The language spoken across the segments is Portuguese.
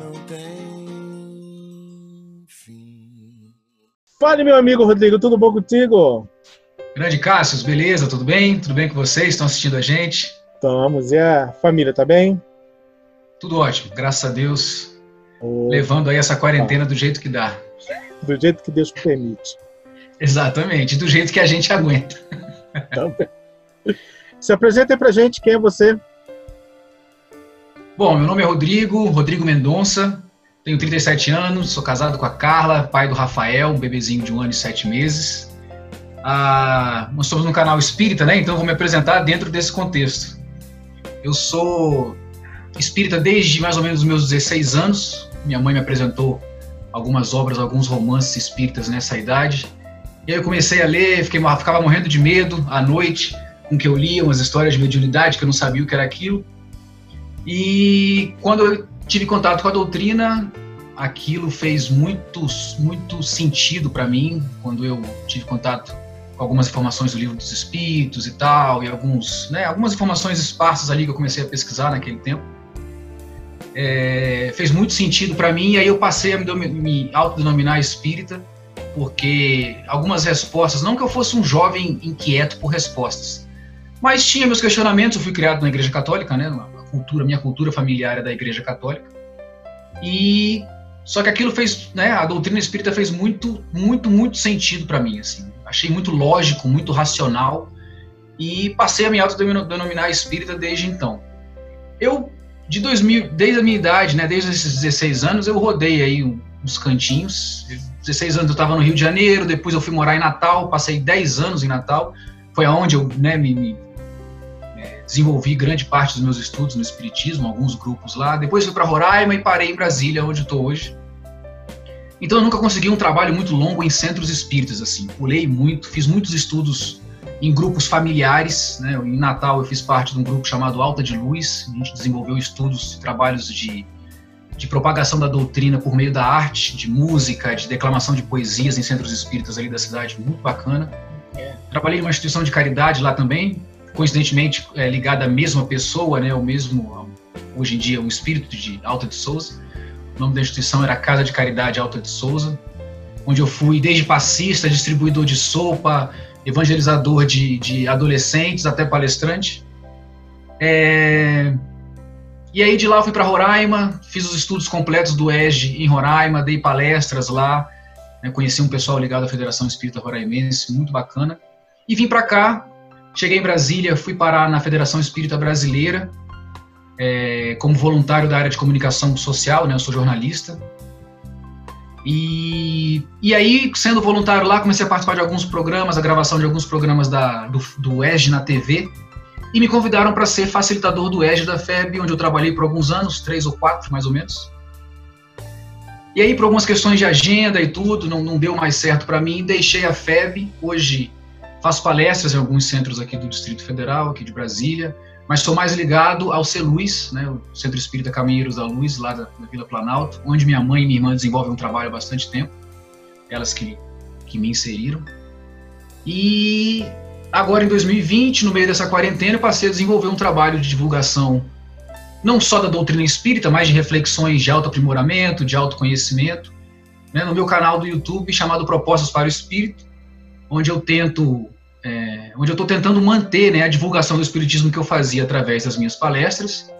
não tem fim. Fale, meu amigo Rodrigo, tudo bom contigo? Grande Cássio, beleza? Tudo bem? Tudo bem com vocês? Estão assistindo a gente? Estamos. E a família, tá bem? Tudo ótimo, graças a Deus. Oh, Levando aí essa quarentena do jeito que dá. do jeito que Deus permite. Exatamente, do jeito que a gente aguenta. Então, se apresenta aí pra gente, quem é você? Bom, meu nome é Rodrigo, Rodrigo Mendonça, tenho 37 anos, sou casado com a Carla, pai do Rafael, um bebezinho de um ano e sete meses. Ah, nós somos no canal Espírita, né? Então vou me apresentar dentro desse contexto. Eu sou espírita desde mais ou menos os meus 16 anos. Minha mãe me apresentou algumas obras, alguns romances espíritas nessa idade. E aí eu comecei a ler, fiquei, ficava morrendo de medo à noite com que eu lia, umas histórias de mediunidade que eu não sabia o que era aquilo. E quando eu tive contato com a doutrina, aquilo fez muito, muito sentido para mim, quando eu tive contato com algumas informações do livro dos espíritos e tal, e alguns, né, algumas informações esparsas ali que eu comecei a pesquisar naquele tempo. É, fez muito sentido para mim, e aí eu passei a me, me autodenominar espírita, porque algumas respostas, não que eu fosse um jovem inquieto por respostas, mas tinha meus questionamentos, eu fui criado na igreja católica, né, cultura, minha cultura familiar é da igreja católica, e só que aquilo fez, né, a doutrina espírita fez muito, muito, muito sentido para mim, assim. Achei muito lógico, muito racional e passei a me autodenominar espírita desde então. Eu de 2000, desde a minha idade, né, desde esses 16 anos, eu rodei aí uns cantinhos. 16 anos eu estava no Rio de Janeiro, depois eu fui morar em Natal, passei 10 anos em Natal. Foi aonde eu, né, me, me desenvolvi grande parte dos meus estudos no espiritismo, alguns grupos lá. Depois fui para Roraima e parei em Brasília, onde estou hoje. Então eu nunca consegui um trabalho muito longo em centros espíritas assim. Pulei muito, fiz muitos estudos em grupos familiares. Né? Em Natal eu fiz parte de um grupo chamado Alta de Luz. A gente desenvolveu estudos e trabalhos de, de propagação da doutrina por meio da arte, de música, de declamação de poesias em centros espíritas ali da cidade, muito bacana. É. Trabalhei em uma instituição de caridade lá também, coincidentemente é, ligada à mesma pessoa, né? o mesmo, hoje em dia, o espírito de Alta de Souza. O nome da instituição era Casa de Caridade Alta de Souza, onde eu fui desde passista, distribuidor de sopa, evangelizador de, de adolescentes até palestrante. É... E aí de lá eu fui para Roraima, fiz os estudos completos do EGE em Roraima, dei palestras lá, né, conheci um pessoal ligado à Federação Espírita Roraimense, muito bacana. E vim para cá, cheguei em Brasília, fui parar na Federação Espírita Brasileira, é, como voluntário da área de comunicação social, né, eu sou jornalista. E, e aí, sendo voluntário lá, comecei a participar de alguns programas, a gravação de alguns programas da, do, do EG na TV, e me convidaram para ser facilitador do EG da FEB, onde eu trabalhei por alguns anos, três ou quatro mais ou menos. E aí, por algumas questões de agenda e tudo, não, não deu mais certo para mim, deixei a FEB. Hoje faço palestras em alguns centros aqui do Distrito Federal, aqui de Brasília, mas sou mais ligado ao CELUZ, né, o Centro Espírita Caminheiros da Luz, lá da, da, Vila Planalto, onde minha mãe e minha irmã desenvolvem um trabalho há bastante tempo, elas que, que me inseriram. E agora, em 2020, no meio dessa quarentena, eu passei a desenvolver um trabalho de divulgação, não só da doutrina espírita, mas de reflexões de autoaprimoramento, de autoconhecimento, né, no meu canal do YouTube chamado Propostas para o Espírito, onde eu tento é, onde eu estou tentando manter né, a divulgação do espiritismo que eu fazia através das minhas palestras.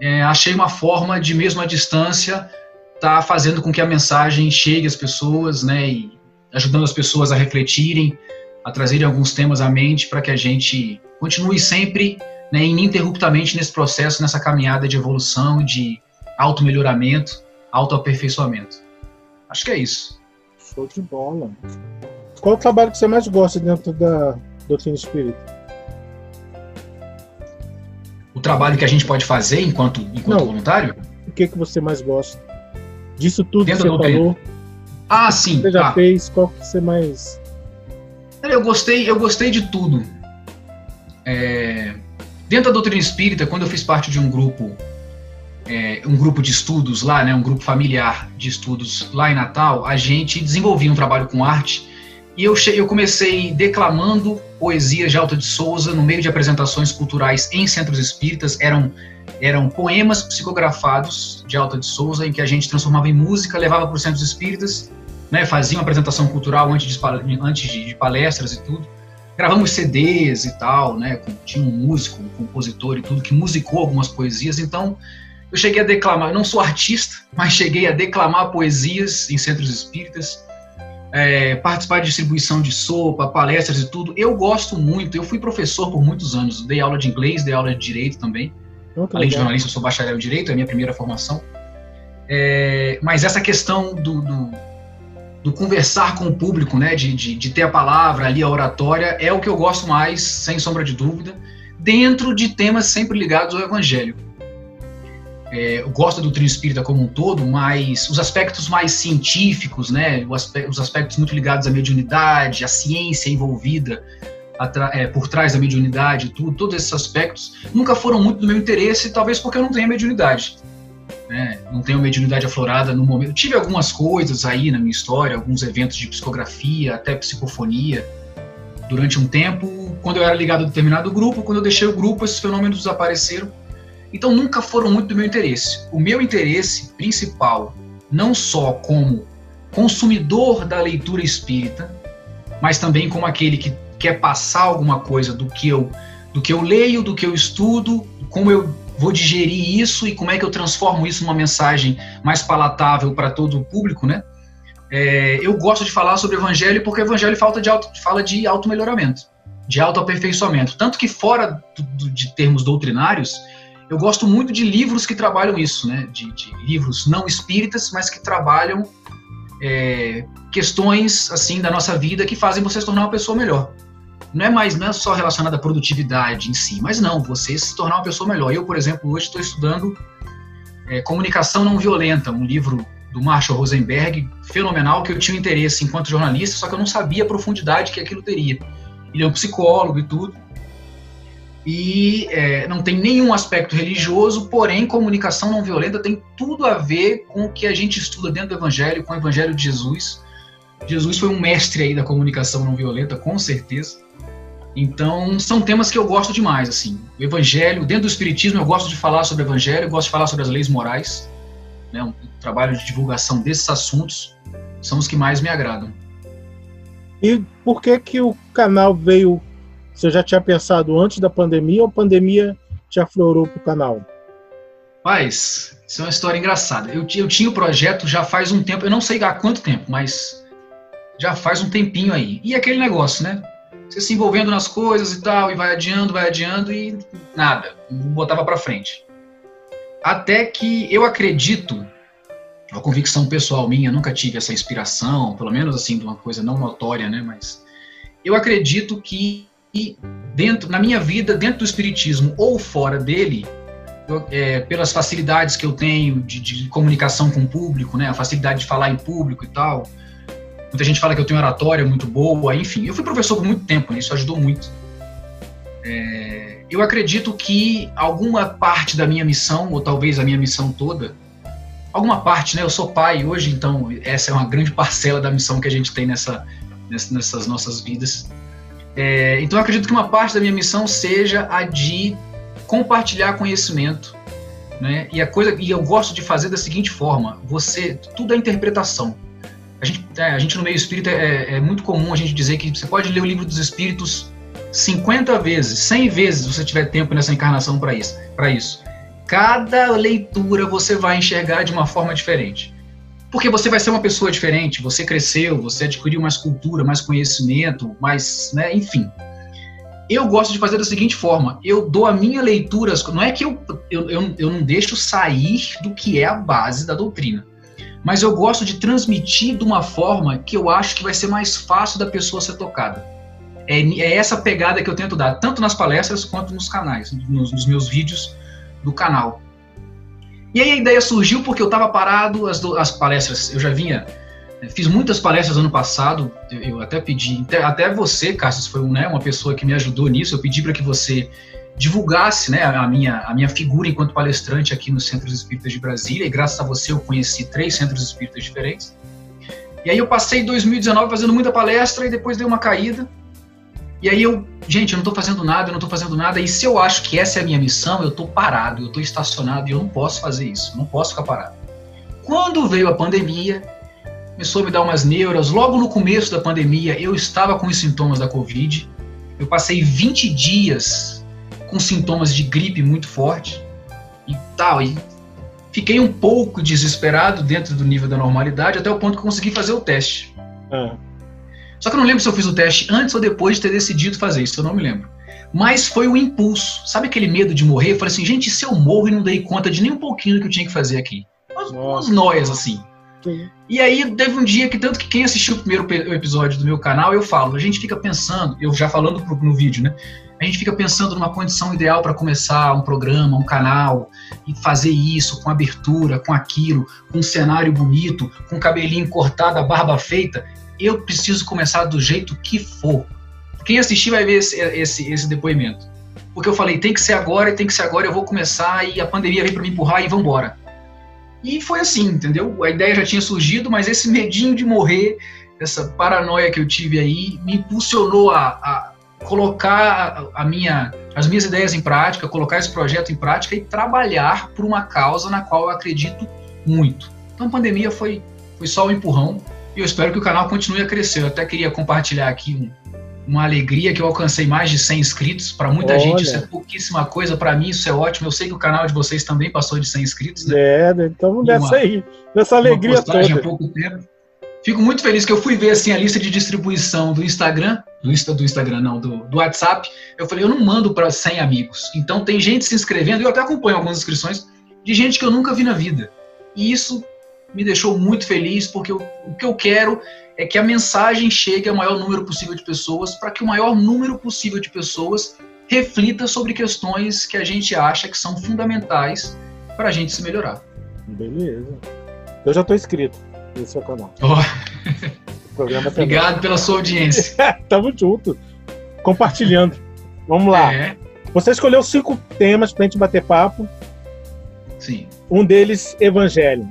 É, achei uma forma de, mesmo à distância, estar tá fazendo com que a mensagem chegue às pessoas, né, e ajudando as pessoas a refletirem, a trazerem alguns temas à mente, para que a gente continue sempre, né, ininterruptamente nesse processo, nessa caminhada de evolução, de auto-melhoramento, auto-aperfeiçoamento. Acho que é isso. Show de bola. Qual o trabalho que você mais gosta dentro da doutrina espírita? O trabalho que a gente pode fazer enquanto, enquanto Não, voluntário? O que, que você mais gosta? Disso tudo dentro que você falou. Ah, sim. Você já tá. fez? Qual que você mais. Eu gostei, eu gostei de tudo. É... Dentro da doutrina espírita, quando eu fiz parte de um grupo é, um grupo de estudos lá, né, um grupo familiar de estudos lá em Natal, a gente desenvolvia um trabalho com arte e eu, eu comecei declamando poesias de Alta de Souza no meio de apresentações culturais em centros espíritas. Eram eram poemas psicografados de Alta de Souza, em que a gente transformava em música, levava para os centros espíritas, né, fazia uma apresentação cultural antes de, antes de palestras e tudo. Gravamos CDs e tal, né, tinha um músico, um compositor e tudo, que musicou algumas poesias, então eu cheguei a declamar, eu não sou artista, mas cheguei a declamar poesias em centros espíritas, é, participar de distribuição de sopa, palestras e tudo. Eu gosto muito, eu fui professor por muitos anos, dei aula de inglês, dei aula de direito também. Muito Além legal. de jornalista, eu sou bacharel em direito, é a minha primeira formação. É, mas essa questão do, do, do, conversar com o público, né, de, de, de ter a palavra ali, a oratória, é o que eu gosto mais, sem sombra de dúvida, dentro de temas sempre ligados ao evangelho é, eu gosto do trio espírita como um todo, mas os aspectos mais científicos, né, os aspectos muito ligados à mediunidade, à ciência envolvida é, por trás da mediunidade, tudo, todos esses aspectos nunca foram muito do meu interesse, talvez porque eu não tenho mediunidade. Né? Não tenho mediunidade aflorada no momento. Tive algumas coisas aí na minha história, alguns eventos de psicografia, até psicofonia, durante um tempo, quando eu era ligado a determinado grupo, quando eu deixei o grupo, esses fenômenos desapareceram então nunca foram muito do meu interesse. O meu interesse principal, não só como consumidor da leitura espírita, mas também como aquele que quer passar alguma coisa do que eu do que eu leio, do que eu estudo, como eu vou digerir isso e como é que eu transformo isso numa mensagem mais palatável para todo o público, né? É, eu gosto de falar sobre o evangelho porque o evangelho fala de auto, fala de auto-melhoramento, de auto-aperfeiçoamento. Tanto que fora do, do, de termos doutrinários, eu gosto muito de livros que trabalham isso, né? De, de livros não espíritas, mas que trabalham é, questões assim da nossa vida que fazem você se tornar uma pessoa melhor. Não é mais não é só relacionada à produtividade em si, mas não, você se tornar uma pessoa melhor. Eu, por exemplo, hoje estou estudando é, Comunicação Não Violenta, um livro do Marshall Rosenberg, fenomenal, que eu tinha interesse enquanto jornalista, só que eu não sabia a profundidade que aquilo teria. Ele é um psicólogo e tudo, e é, não tem nenhum aspecto religioso, porém, comunicação não violenta tem tudo a ver com o que a gente estuda dentro do Evangelho, com o Evangelho de Jesus. Jesus foi um mestre aí da comunicação não violenta, com certeza. Então, são temas que eu gosto demais, assim. O Evangelho, dentro do Espiritismo, eu gosto de falar sobre o Evangelho, eu gosto de falar sobre as leis morais, né, um trabalho de divulgação desses assuntos são os que mais me agradam. E por que que o canal veio você já tinha pensado antes da pandemia ou a pandemia te aflorou para o canal? Mas, isso é uma história engraçada. Eu, eu tinha o projeto já faz um tempo, eu não sei há quanto tempo, mas já faz um tempinho aí. E aquele negócio, né? Você se envolvendo nas coisas e tal, e vai adiando, vai adiando e nada, não botava para frente. Até que eu acredito, uma convicção pessoal minha, nunca tive essa inspiração, pelo menos assim, de uma coisa não notória, né? Mas eu acredito que e dentro, na minha vida, dentro do espiritismo ou fora dele, eu, é, pelas facilidades que eu tenho de, de, comunicação com o público, né, a facilidade de falar em público e tal. Muita gente fala que eu tenho oratória muito boa, enfim. Eu fui professor por muito tempo, né, isso ajudou muito. É, eu acredito que alguma parte da minha missão, ou talvez a minha missão toda, alguma parte, né? Eu sou pai hoje, então essa é uma grande parcela da missão que a gente tem nessa, nessas nossas vidas. É, então acredito que uma parte da minha missão seja a de compartilhar conhecimento, né? E a coisa e eu gosto de fazer da seguinte forma: você tudo é interpretação. A gente, é, a gente no meio espírita é, é, muito comum a gente dizer que você pode ler o livro dos Espíritos 50 vezes, 100 vezes, se você tiver tempo nessa encarnação para isso, para isso. Cada leitura você vai enxergar de uma forma diferente porque você vai ser uma pessoa diferente, você cresceu, você adquiriu mais cultura, mais conhecimento, mais, né, enfim. Eu gosto de fazer da seguinte forma: eu dou a minha leitura, não é que eu, eu, eu, eu não deixo sair do que é a base da doutrina, mas eu gosto de transmitir de uma forma que eu acho que vai ser mais fácil da pessoa ser tocada. É, é essa pegada que eu tento dar, tanto nas palestras quanto nos canais, nos, nos meus vídeos do canal. E aí a ideia surgiu porque eu estava parado, as, as palestras, eu já vinha, eh, fiz muitas palestras ano passado, eu até pedi, até você, Cassius, foi né, uma pessoa que me ajudou nisso, eu pedi para que você divulgasse né, a, minha, a minha figura enquanto palestrante aqui nos Centros Espíritas de Brasília, e graças a você eu conheci três centros espíritas diferentes. E aí eu passei 2019 fazendo muita palestra e depois dei uma caída, E aí eu, gente, eu não estou fazendo nada, eu não estou fazendo nada. E se eu acho que essa é a minha missão, eu estou parado, eu estou estacionado e eu não posso fazer isso, não posso ficar parado. Quando veio a pandemia, começou a me dar umas neuras. Logo no começo da pandemia, eu estava com os sintomas da Covid. Eu passei 20 dias com sintomas de gripe muito forte e tal. E fiquei um pouco desesperado dentro do nível da normalidade, até o ponto que consegui fazer o teste. É. Só que eu não lembro se eu fiz o teste antes ou depois de ter decidido fazer isso, eu não me lembro. Mas foi o impulso. Sabe aquele medo de morrer? Eu falei assim, gente, se eu morro e não dei conta de nem um pouquinho do que eu tinha que fazer aqui? Umas, umas noias assim. Sim. E aí teve um dia que, tanto que quem assistiu o primeiro episódio do meu canal, eu falo, a gente fica pensando, eu já falando pro, no vídeo, né? A gente fica pensando numa condição ideal para começar um programa, um canal, e fazer isso com abertura, com aquilo, com um cenário bonito, com cabelinho cortado, a barba feita. Eu preciso começar do jeito que for. Quem assistir vai ver esse, esse, esse depoimento. Porque eu falei, tem que ser agora, tem que ser agora, eu vou começar, e a pandemia vem para me empurrar e vambora. E foi assim, entendeu? A ideia já tinha surgido, mas esse medinho de morrer, essa paranoia que eu tive aí, me impulsionou a, a colocar a minha, as minhas ideias em prática, colocar esse projeto em prática e trabalhar por uma causa na qual eu acredito muito. Então, a pandemia foi, foi só um empurrão e eu espero que o canal continue a crescer. Eu até queria compartilhar aqui um, uma alegria que eu alcancei mais de 100 inscritos. Para muita Olha. gente isso é pouquíssima coisa, para mim isso é ótimo. Eu sei que o canal de vocês também passou de 100 inscritos. Né? É, né? então dessa aí, dessa alegria toda. Pouco tempo. Fico muito feliz que eu fui ver assim a lista de distribuição do Instagram, do, Insta, do Instagram não, do, do WhatsApp. Eu falei, eu não mando para 100 amigos. Então tem gente se inscrevendo, eu até acompanho algumas inscrições de gente que eu nunca vi na vida. E isso me deixou muito feliz, porque eu, o que eu quero é que a mensagem chegue ao maior número possível de pessoas, para que o maior número possível de pessoas reflita sobre questões que a gente acha que são fundamentais para a gente se melhorar. Beleza. Eu já estou inscrito no seu canal. Oh. Obrigado pela sua audiência. Tamo junto. Compartilhando. Vamos lá. É. Você escolheu cinco temas para a gente bater papo. Sim. Um deles, Evangelho.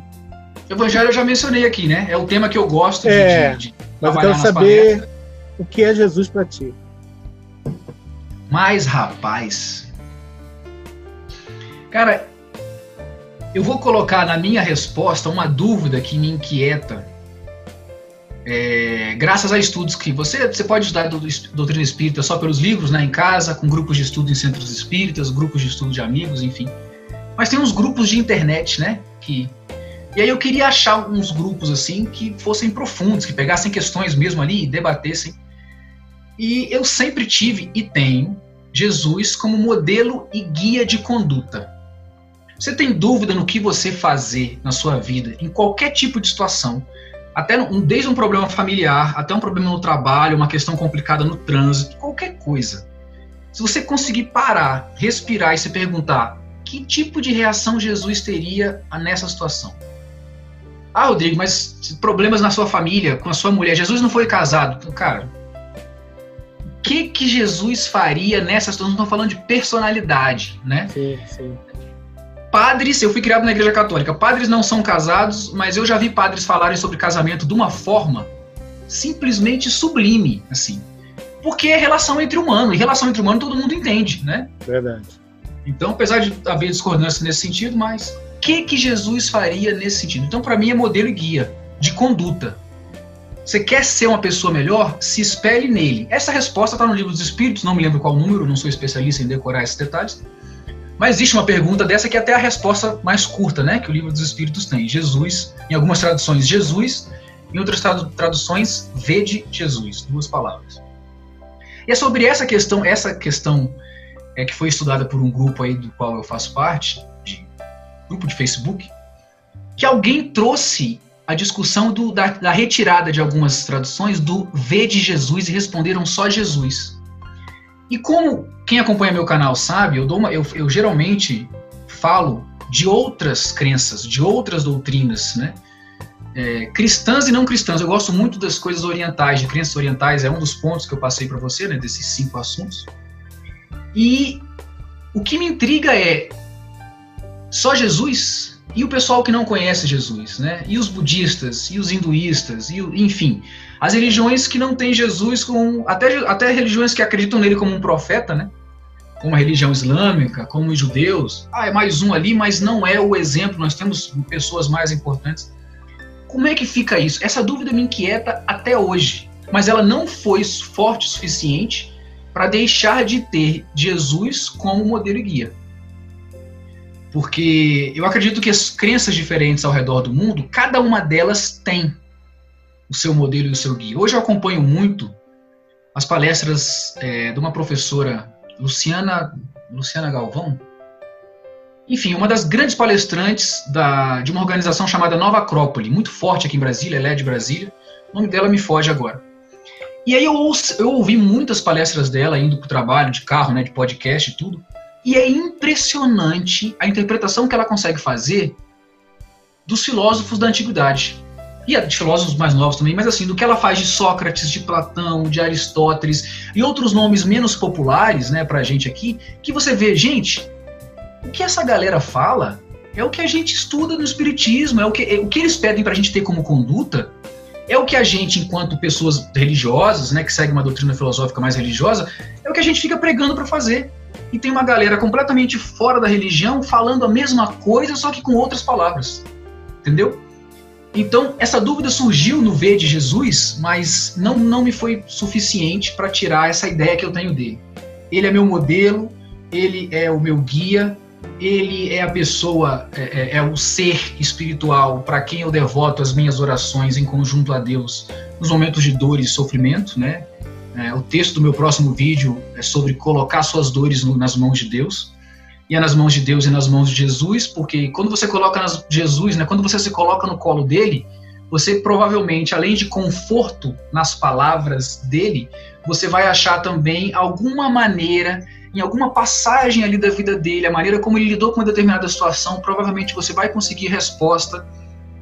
Evangelho eu já mencionei aqui, né? É o tema que eu gosto de, é, de, de Mas eu quero saber palestras. o que é Jesus para ti. Mas, rapaz. Cara, eu vou colocar na minha resposta uma dúvida que me inquieta. É, graças a estudos que você, você pode estudar doutrina espírita só pelos livros, né, em casa, com grupos de estudo em centros espíritas, grupos de estudo de amigos, enfim. Mas tem uns grupos de internet, né, que e aí eu queria achar uns grupos assim que fossem profundos, que pegassem questões mesmo ali e debatessem. E eu sempre tive e tenho Jesus como modelo e guia de conduta. Você tem dúvida no que você fazer na sua vida, em qualquer tipo de situação, até um, desde um problema familiar, até um problema no trabalho, uma questão complicada no trânsito, qualquer coisa. Se você conseguir parar, respirar e se perguntar que tipo de reação Jesus teria nessa situação, ah, Rodrigo, mas problemas na sua família, com a sua mulher. Jesus não foi casado. Cara, o que que Jesus faria nessa situação? Estamos falando de personalidade, né? Sim, sim. Padres, eu fui criado na igreja católica. Padres não são casados, mas eu já vi padres falarem sobre casamento de uma forma simplesmente sublime, assim. Porque é relação entre humano, e relação entre humano todo mundo entende, né? Verdade. Então, apesar de haver discordância nesse sentido, mas que, que Jesus faria nesse sentido? Então, para mim, é modelo e guia de conduta. Você quer ser uma pessoa melhor? Se espelhe nele. Essa resposta está no livro dos Espíritos, não me lembro qual número, não sou especialista em decorar esses detalhes. Mas existe uma pergunta dessa que é até a resposta mais curta, né? Que o livro dos Espíritos tem. Jesus, em algumas traduções, Jesus, em outras traduções, vede Jesus, duas palavras. E é sobre essa questão, essa questão é que foi estudada por um grupo aí do qual eu faço parte, grupo de Facebook, que alguém trouxe a discussão do, da, da, retirada de algumas traduções do V de Jesus e responderam só Jesus. E como quem acompanha meu canal sabe, eu, uma, eu, eu geralmente falo de outras crenças, de outras doutrinas, né? É, cristãs e não cristãs. Eu gosto muito das coisas orientais, de crenças orientais, é um dos pontos que eu passei para você, né, desses cinco assuntos. E o que me intriga é só Jesus? E o pessoal que não conhece Jesus, né? E os budistas, e os hinduístas, e enfim, as religiões que não têm Jesus com até até religiões que acreditam nele como um profeta, né? Como a religião islâmica, como os judeus. Ah, é mais um ali, mas não é o exemplo. Nós temos pessoas mais importantes. Como é que fica isso? Essa dúvida me inquieta até hoje, mas ela não foi forte o suficiente para deixar de ter Jesus como modelo e guia. Porque eu acredito que as crenças diferentes ao redor do mundo, cada uma delas tem o seu modelo e o seu guia. Hoje eu acompanho muito as palestras é, de uma professora, Luciana, Luciana Galvão, enfim, uma das grandes palestrantes da, de uma organização chamada Nova Acrópole, muito forte aqui em Brasília, ela é de Brasília, o nome dela me foge agora. E aí eu, ouço, eu ouvi muitas palestras dela indo para o trabalho, de carro, né, de podcast e tudo, e é impressionante a interpretação que ela consegue fazer dos filósofos da antiguidade. E de filósofos mais novos também, mas assim, do que ela faz de Sócrates, de Platão, de Aristóteles e outros nomes menos populares, né, pra gente aqui, que você vê, gente, o que essa galera fala é o que a gente estuda no Espiritismo, é o que, é, o que eles pedem para a gente ter como conduta, é o que a gente, enquanto pessoas religiosas, né, que segue uma doutrina filosófica mais religiosa, é o que a gente fica pregando para fazer. E tem uma galera completamente fora da religião falando a mesma coisa, só que com outras palavras. Entendeu? Então, essa dúvida surgiu no ver de Jesus, mas não, não me foi suficiente para tirar essa ideia que eu tenho dele. Ele é meu modelo, ele é o meu guia, ele é a pessoa, é, é, é o ser espiritual para quem eu devoto as minhas orações em conjunto a Deus nos momentos de dor e sofrimento, né? É, o texto do meu próximo vídeo é sobre colocar suas dores no, nas mãos de Deus. E é nas mãos de Deus e nas mãos de Jesus, porque quando você coloca nas Jesus, né, quando você se coloca no colo dele, você provavelmente, além de conforto nas palavras dele, você vai achar também alguma maneira em alguma passagem ali da vida dele, a maneira como ele lidou com uma determinada situação, provavelmente você vai conseguir resposta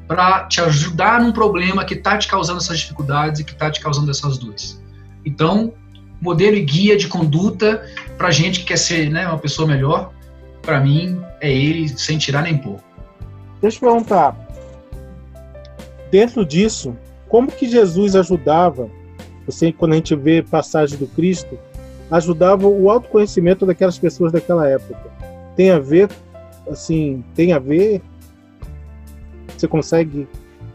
para te ajudar num problema que está te causando essas dificuldades e que está te causando essas dores. Então, modelo e guia de conduta para gente que quer ser né, uma pessoa melhor, para mim é ele, sem tirar nem pôr. Deixa eu perguntar, dentro disso, como que Jesus ajudava, você quando a gente vê passagem do Cristo, ajudava o autoconhecimento daquelas pessoas daquela época. Tem a ver, assim, tem a ver. Você consegue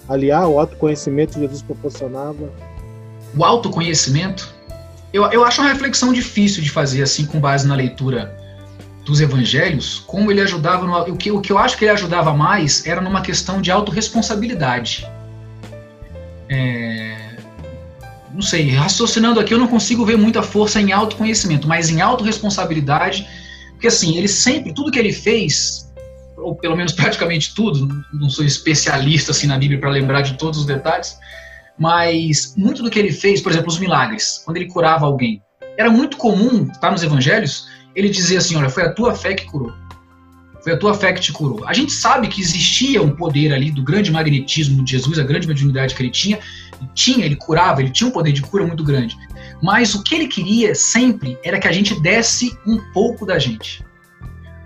aliar o autoconhecimento que Jesus proporcionava? O autoconhecimento? Eu, eu acho uma reflexão difícil de fazer, assim, com base na leitura dos evangelhos, como ele ajudava. No, o, que, o que eu acho que ele ajudava mais era numa questão de autorresponsabilidade. É, não sei, raciocinando aqui, eu não consigo ver muita força em autoconhecimento, mas em autorresponsabilidade, porque assim, ele sempre, tudo que ele fez, ou pelo menos praticamente tudo, não sou especialista assim na Bíblia para lembrar de todos os detalhes, mas muito do que ele fez, por exemplo, os milagres, quando ele curava alguém, era muito comum, tá nos evangelhos, ele dizer assim, olha, foi a tua fé que curou. Foi a tua fé que te curou. A gente sabe que existia um poder ali do grande magnetismo de Jesus, a grande mediunidade que ele tinha. Ele tinha, ele curava, ele tinha um poder de cura muito grande. Mas o que ele queria sempre era que a gente desse um pouco da gente.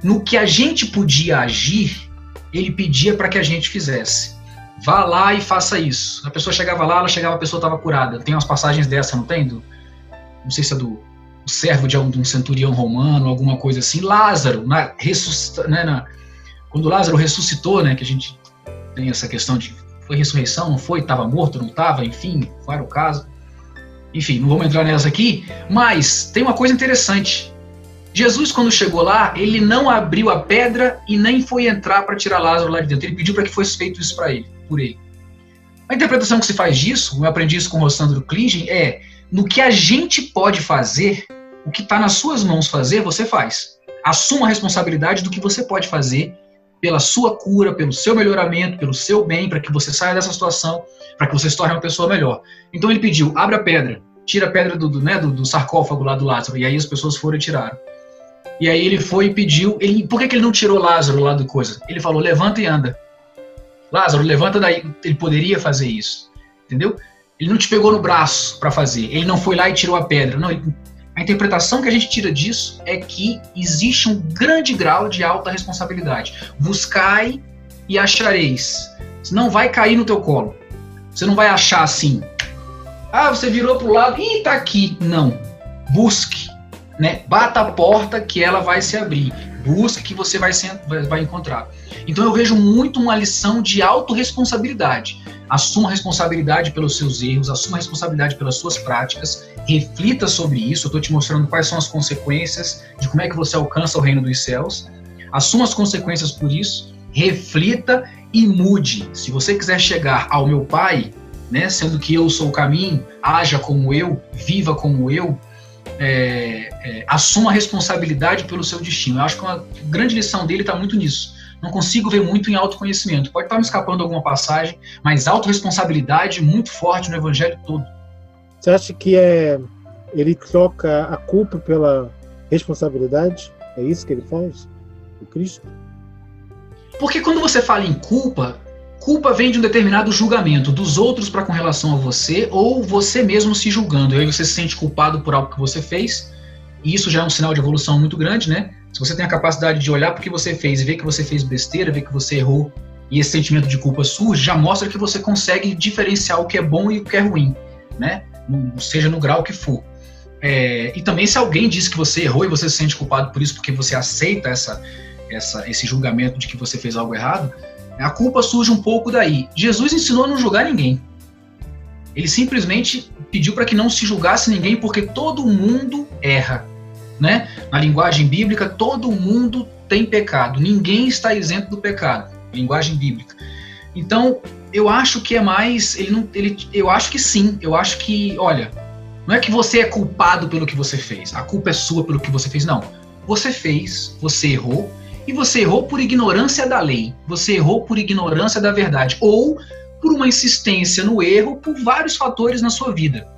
No que a gente podia agir, ele pedia para que a gente fizesse. Vá lá e faça isso. A pessoa chegava lá, ela chegava, a pessoa estava curada. Tem umas passagens dessa, não tem? Do, não sei se é do servo de um, de um, centurião romano, alguma coisa assim. Lázaro, na, ressuscita, né, na, quando Lázaro ressuscitou, né, que a gente tem essa questão de foi ressurreição, não foi, estava morto, não estava, enfim, qual era o caso. Enfim, não vamos entrar nessa aqui, mas tem uma coisa interessante. Jesus, quando chegou lá, ele não abriu a pedra e nem foi entrar para tirar Lázaro lá de dentro. Ele pediu para que fosse feito isso para ele, por ele. A interpretação que se faz disso, eu aprendi isso com o Rossandro Klingen, é no que a gente pode fazer, o que está nas suas mãos fazer, você faz. Assuma a responsabilidade do que você pode fazer pela sua cura, pelo seu melhoramento, pelo seu bem, para que você saia dessa situação, para que você se torne uma pessoa melhor. Então ele pediu: abre a pedra, tira a pedra do, do, né, do, do sarcófago lá do Lázaro. E aí as pessoas foram e tiraram. E aí ele foi e pediu. Ele, por que, que ele não tirou Lázaro lá do coisa? Ele falou: levanta e anda. Lázaro, levanta daí. Ele poderia fazer isso. Entendeu? Ele não te pegou no braço para fazer. Ele não foi lá e tirou a pedra. Não, ele, a interpretação que a gente tira disso é que existe um grande grau de alta responsabilidade. Buscai e achareis. Não vai cair no teu colo. Você não vai achar assim. Ah, você virou para o lado e tá aqui. Não. Busque, né? Bata a porta que ela vai se abrir. Busque que você vai, ser, vai encontrar. Então eu vejo muito uma lição de autorresponsabilidade. Assuma responsabilidade pelos seus erros, assuma responsabilidade pelas suas práticas, reflita sobre isso. Eu estou te mostrando quais são as consequências de como é que você alcança o reino dos céus. Assuma as consequências por isso, reflita e mude. Se você quiser chegar ao meu Pai, né, sendo que eu sou o caminho, haja como eu, viva como eu, é, é, assuma a responsabilidade pelo seu destino. Eu acho que uma grande lição dele está muito nisso. Não consigo ver muito em autoconhecimento. Pode estar me escapando alguma passagem, mas autorresponsabilidade muito forte no evangelho todo. Você acha que é ele troca a culpa pela responsabilidade? É isso que ele faz? O Cristo? Porque quando você fala em culpa, culpa vem de um determinado julgamento dos outros para com relação a você ou você mesmo se julgando. E aí você se sente culpado por algo que você fez. E isso já é um sinal de evolução muito grande, né? Se você tem a capacidade de olhar para o que você fez e ver que você fez besteira, ver que você errou, e esse sentimento de culpa surge, já mostra que você consegue diferenciar o que é bom e o que é ruim, né? Seja no grau que for. É, e também se alguém diz que você errou e você se sente culpado por isso porque você aceita essa, essa, esse julgamento de que você fez algo errado, a culpa surge um pouco daí. Jesus ensinou a não julgar ninguém. Ele simplesmente pediu para que não se julgasse ninguém porque todo mundo erra né? Na linguagem bíblica, todo mundo tem pecado, ninguém está isento do pecado. Linguagem bíblica. Então, eu acho que é mais, ele não, ele, eu acho que sim, eu acho que, olha, não é que você é culpado pelo que você fez, a culpa é sua pelo que você fez, não. Você fez, você errou, e você errou por ignorância da lei, você errou por ignorância da verdade, ou por uma insistência no erro por vários fatores na sua vida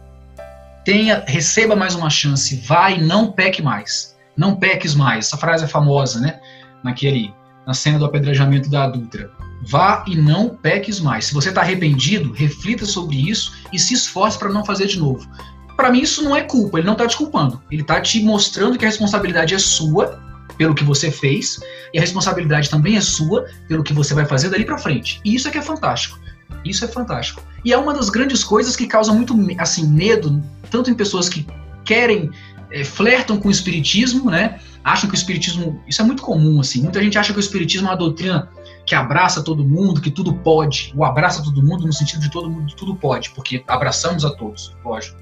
tenha, receba mais uma chance, vai, não peque mais, não peques mais. Essa frase é famosa, né? Naquele, na cena do apedrejamento da adulta. Vá e não peques mais. Se você está arrependido, reflita sobre isso e se esforce para não fazer de novo. Para mim isso não é culpa, ele não está te culpando. Ele está te mostrando que a responsabilidade é sua pelo que você fez e a responsabilidade também é sua pelo que você vai fazer dali para frente. E isso é que é fantástico. Isso é fantástico. E é uma das grandes coisas que causa muito assim medo, tanto em pessoas que querem é, flertam com o espiritismo, né? Acham que o espiritismo, isso é muito comum assim. Muita gente acha que o espiritismo é uma doutrina que abraça todo mundo, que tudo pode. O abraça todo mundo no sentido de todo mundo tudo pode, porque abraçamos a todos, lógico.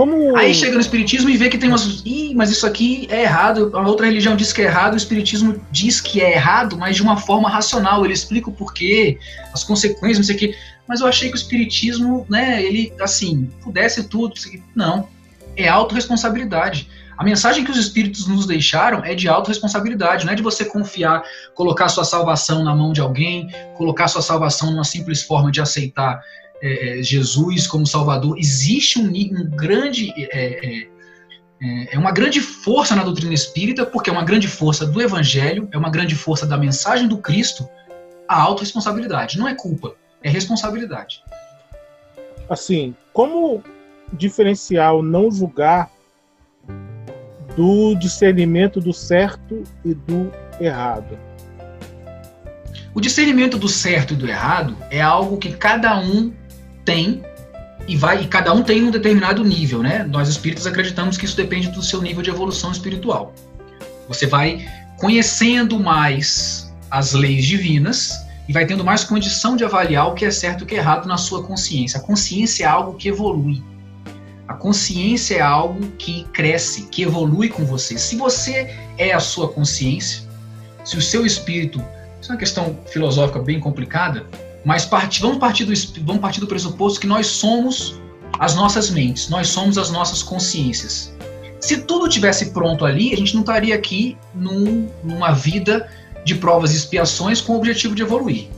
Como... Aí chega no Espiritismo e vê que tem umas. Ih, mas isso aqui é errado. A outra religião diz que é errado, o Espiritismo diz que é errado, mas de uma forma racional. Ele explica o porquê, as consequências, não sei o quê. Mas eu achei que o Espiritismo, né, ele, assim, pudesse tudo. Não. É autorresponsabilidade. A mensagem que os espíritos nos deixaram é de autorresponsabilidade, não é de você confiar, colocar sua salvação na mão de alguém, colocar sua salvação numa simples forma de aceitar é, é, Jesus como Salvador, existe um, um grande. É, é, é, é, uma grande força na doutrina espírita, porque é uma grande força do Evangelho, é uma grande força da mensagem do Cristo, a autorresponsabilidade. Não é culpa, é responsabilidade. Assim, como diferenciar o não julgar do discernimento do certo e do errado? O discernimento do certo e do errado é algo que cada um tem e vai e cada um tem um determinado nível, né? Nós espíritas acreditamos que isso depende do seu nível de evolução espiritual. Você vai conhecendo mais as leis divinas e vai tendo mais condição de avaliar o que é certo e o que é errado na sua consciência. A consciência é algo que evolui. A consciência é algo que cresce, que evolui com você. Se você é a sua consciência, se o seu espírito, isso é uma questão filosófica bem complicada, mas part, vamos, partir do, vamos partir do pressuposto que nós somos as nossas mentes, nós somos as nossas consciências. Se tudo tivesse pronto ali, a gente não estaria aqui num, numa vida de provas e expiações com o objetivo de evoluir.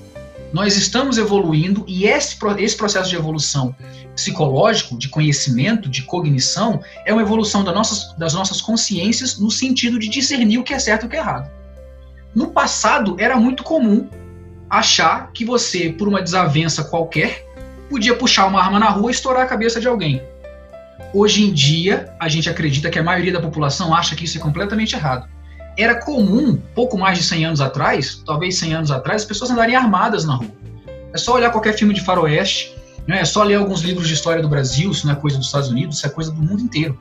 Nós estamos evoluindo e esse, esse processo de evolução psicológico, de conhecimento, de cognição, é uma evolução das nossas, das nossas consciências no sentido de discernir o que é certo e o que é errado. No passado, era muito comum achar que você, por uma desavença qualquer, podia puxar uma arma na rua e estourar a cabeça de alguém. Hoje em dia, a gente acredita que a maioria da população acha que isso é completamente errado. era comum, pouco mais de 100 anos atrás, talvez 100 anos atrás, as pessoas andarem armadas na rua. É só olhar qualquer filme de faroeste, né? é só ler alguns livros de história do Brasil, isso não é coisa dos Estados Unidos, isso é coisa do mundo inteiro.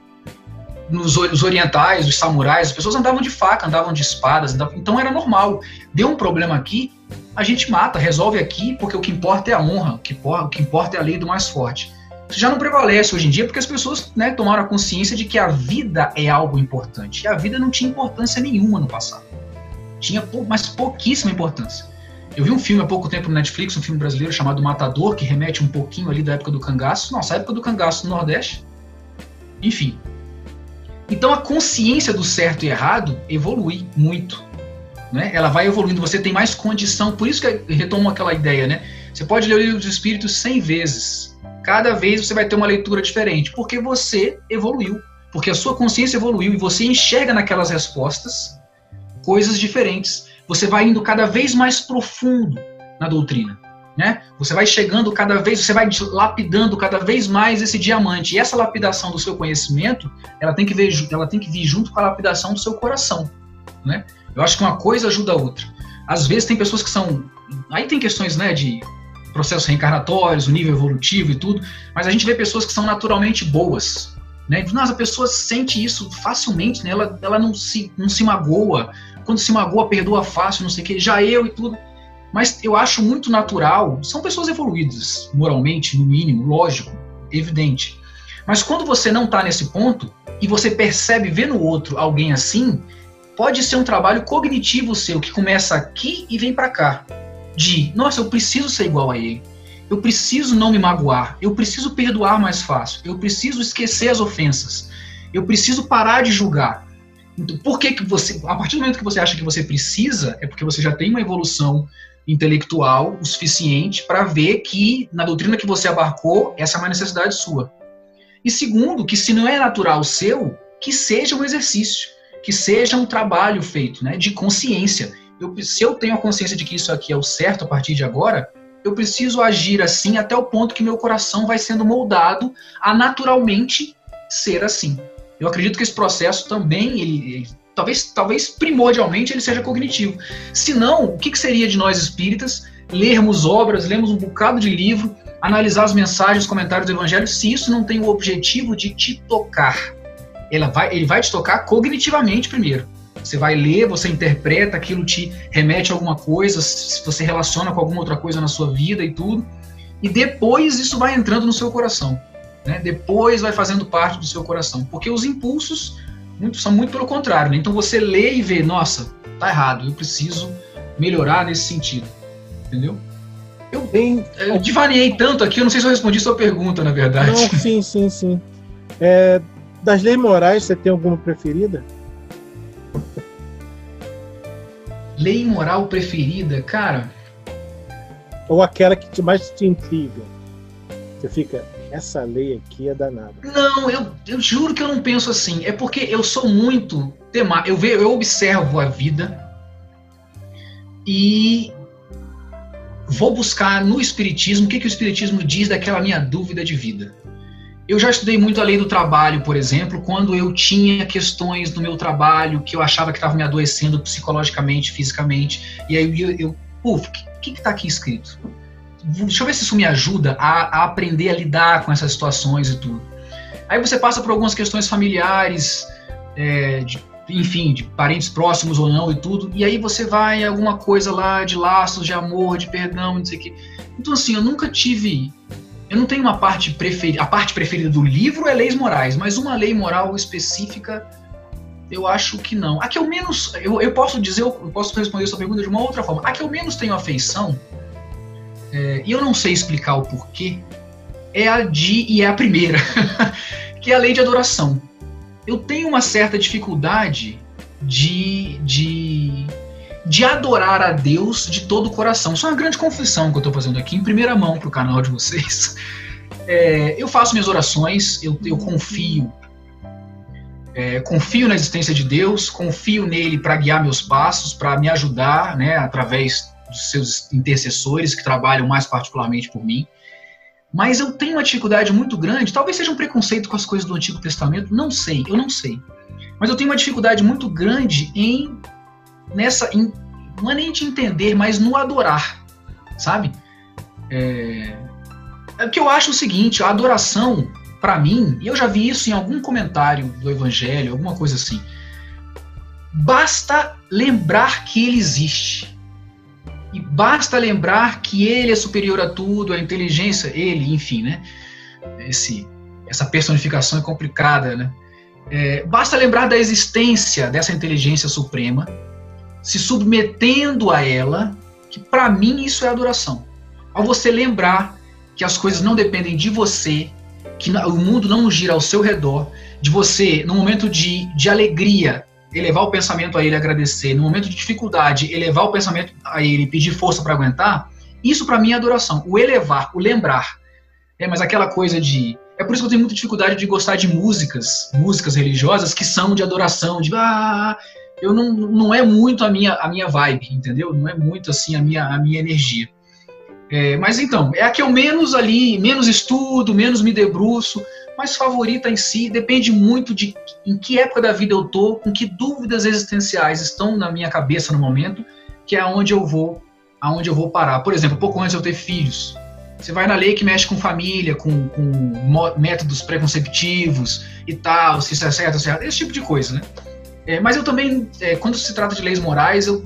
Nos os orientais, os samurais, as pessoas andavam de faca, andavam de espadas, andavam... então era normal. Deu um problema aqui, a gente mata, resolve aqui, porque o que importa é a honra, o que, o que importa é a lei do mais forte. Isso já não prevalece hoje em dia porque as pessoas né, tomaram a consciência de que a vida é algo importante. E a vida não tinha importância nenhuma no passado. Tinha, mas pouquíssima importância. Eu vi um filme há pouco tempo no Netflix, um filme brasileiro chamado Matador, que remete um pouquinho ali da época do cangaço. Nossa, a época do cangaço no Nordeste. Enfim. Então a consciência do certo e errado evolui muito. Né? Ela vai evoluindo, você tem mais condição. Por isso que retomo aquela ideia, né? Você pode ler o livro dos Espíritos 100 vezes. Cada vez você vai ter uma leitura diferente, porque você evoluiu, porque a sua consciência evoluiu e você enxerga naquelas respostas coisas diferentes. Você vai indo cada vez mais profundo na doutrina. Né? Você vai chegando cada vez, você vai lapidando cada vez mais esse diamante. E essa lapidação do seu conhecimento, ela tem que, ver, ela tem que vir junto com a lapidação do seu coração. Né? Eu acho que uma coisa ajuda a outra. Às vezes tem pessoas que são. Aí tem questões né, de processos reencarnatórios, o nível evolutivo e tudo, mas a gente vê pessoas que são naturalmente boas. Né? Nossa, a pessoa sente isso facilmente, né? ela, ela não, se, não se magoa. Quando se magoa, perdoa fácil, não sei o quê. Já eu e tudo. Mas eu acho muito natural. São pessoas evoluídas, moralmente, no mínimo, lógico, evidente. Mas quando você não está nesse ponto e você percebe, vê no outro alguém assim, pode ser um trabalho cognitivo seu que começa aqui e vem para cá. De, nossa, eu preciso ser igual a ele. Eu preciso não me magoar. Eu preciso perdoar mais fácil. Eu preciso esquecer as ofensas. Eu preciso parar de julgar. Então, por que, que você, a partir do momento que você acha que você precisa, é porque você já tem uma evolução intelectual o suficiente para ver que na doutrina que você abarcou, essa é uma necessidade sua. E segundo, que se não é natural seu, que seja um exercício que seja um trabalho feito, né, de consciência. Eu, se eu tenho a consciência de que isso aqui é o certo a partir de agora, eu preciso agir assim até o ponto que meu coração vai sendo moldado a naturalmente ser assim. Eu acredito que esse processo também, ele, ele talvez, talvez primordialmente, ele seja cognitivo. Se não, o que, que seria de nós espíritas lermos obras, lermos um bocado de livro, analisar as mensagens, os comentários do Evangelho, se isso não tem o objetivo de te tocar, ela vai, ele vai te tocar cognitivamente primeiro. Você vai ler, você interpreta, aquilo te remete a alguma coisa, se você relaciona com alguma outra coisa na sua vida e tudo. E depois isso vai entrando no seu coração. Né? Depois vai fazendo parte do seu coração. Porque os impulsos muito, são muito pelo contrário. Né? Então você lê e vê, nossa, tá errado, eu preciso melhorar nesse sentido. Entendeu? Eu, Bem, eu divariei tanto aqui, eu não sei se eu respondi sua pergunta, na verdade. Não, sim, sim, sim. É, das leis morais, você tem alguma preferida? Lei moral preferida, cara? Ou aquela que mais te intriga? Você fica, essa lei aqui é danada. Não, eu, eu juro que eu não penso assim. É porque eu sou muito tema, eu eu observo a vida e vou buscar no espiritismo o que, que o espiritismo diz daquela minha dúvida de vida. Eu já estudei muito a lei do trabalho, por exemplo, quando eu tinha questões no meu trabalho que eu achava que estava me adoecendo psicologicamente, fisicamente, e aí eu, eu o que está aqui escrito? Deixa eu ver se isso me ajuda a, a, aprender a lidar com essas situações e tudo. Aí você passa por algumas questões familiares, é, de, enfim, de parentes próximos ou não e tudo, e aí você vai alguma coisa lá de laços, de amor, de perdão, não sei o quê. Então, assim, eu nunca tive eu não tenho uma parte preferida. A parte preferida do livro é leis morais, mas uma lei moral específica, eu acho que não. A que eu menos. Eu, eu posso dizer, eu posso responder essa pergunta de uma outra forma. A que eu menos tenho afeição, é, e eu não sei explicar o porquê, é a de. e é a primeira, que é a lei de adoração. Eu tenho uma certa dificuldade de, de de adorar a Deus de todo o coração. Isso é uma grande confissão que eu estou fazendo aqui em primeira mão para o canal de vocês. É, eu faço minhas orações, eu, eu confio. É, confio na existência de Deus, confio nele para guiar meus passos, para me ajudar, né, através dos seus intercessores que trabalham mais particularmente por mim. Mas eu tenho uma dificuldade muito grande, talvez seja um preconceito com as coisas do Antigo Testamento, não sei, eu não sei. Mas eu tenho uma dificuldade muito grande em nessa, em, não é nem de entender, mas no adorar, sabe? É, é que eu acho o seguinte, a adoração, para mim, e eu já vi isso em algum comentário do Evangelho, alguma coisa assim, basta lembrar que ele existe. E basta lembrar que ele é superior a tudo, a inteligência, ele, enfim, né? Esse, essa personificação é complicada, né? É, basta lembrar da existência dessa inteligência suprema, se submetendo a ela, que para mim isso é adoração. Ao você lembrar que as coisas não dependem de você, que o mundo não gira ao seu redor, de você, no momento de, de alegria, elevar o pensamento a ele, agradecer, no momento de dificuldade, elevar o pensamento a ele, pedir força para aguentar, isso para mim é adoração. O elevar, o lembrar. É, mas aquela coisa de. É por isso que eu tenho muita dificuldade de gostar de músicas, músicas religiosas que são de adoração, de ah, eu não, não é muito a minha, a minha vibe, entendeu? Não é muito assim a minha, a minha energia. É, mas então, é a que eu menos ali, menos estudo, menos me debruço, mas favorita em si, depende muito de em que época da vida eu tô, com que dúvidas existenciais estão na minha cabeça no momento, que é aonde eu vou, aonde eu vou parar. Por exemplo, pouco antes eu ter filhos, você vai na lei que mexe com família, com, com métodos preconceptivos e tal, se isso é certo, certo, esse tipo de coisa, né? É, mas eu também, é, quando se trata de leis morais, eu,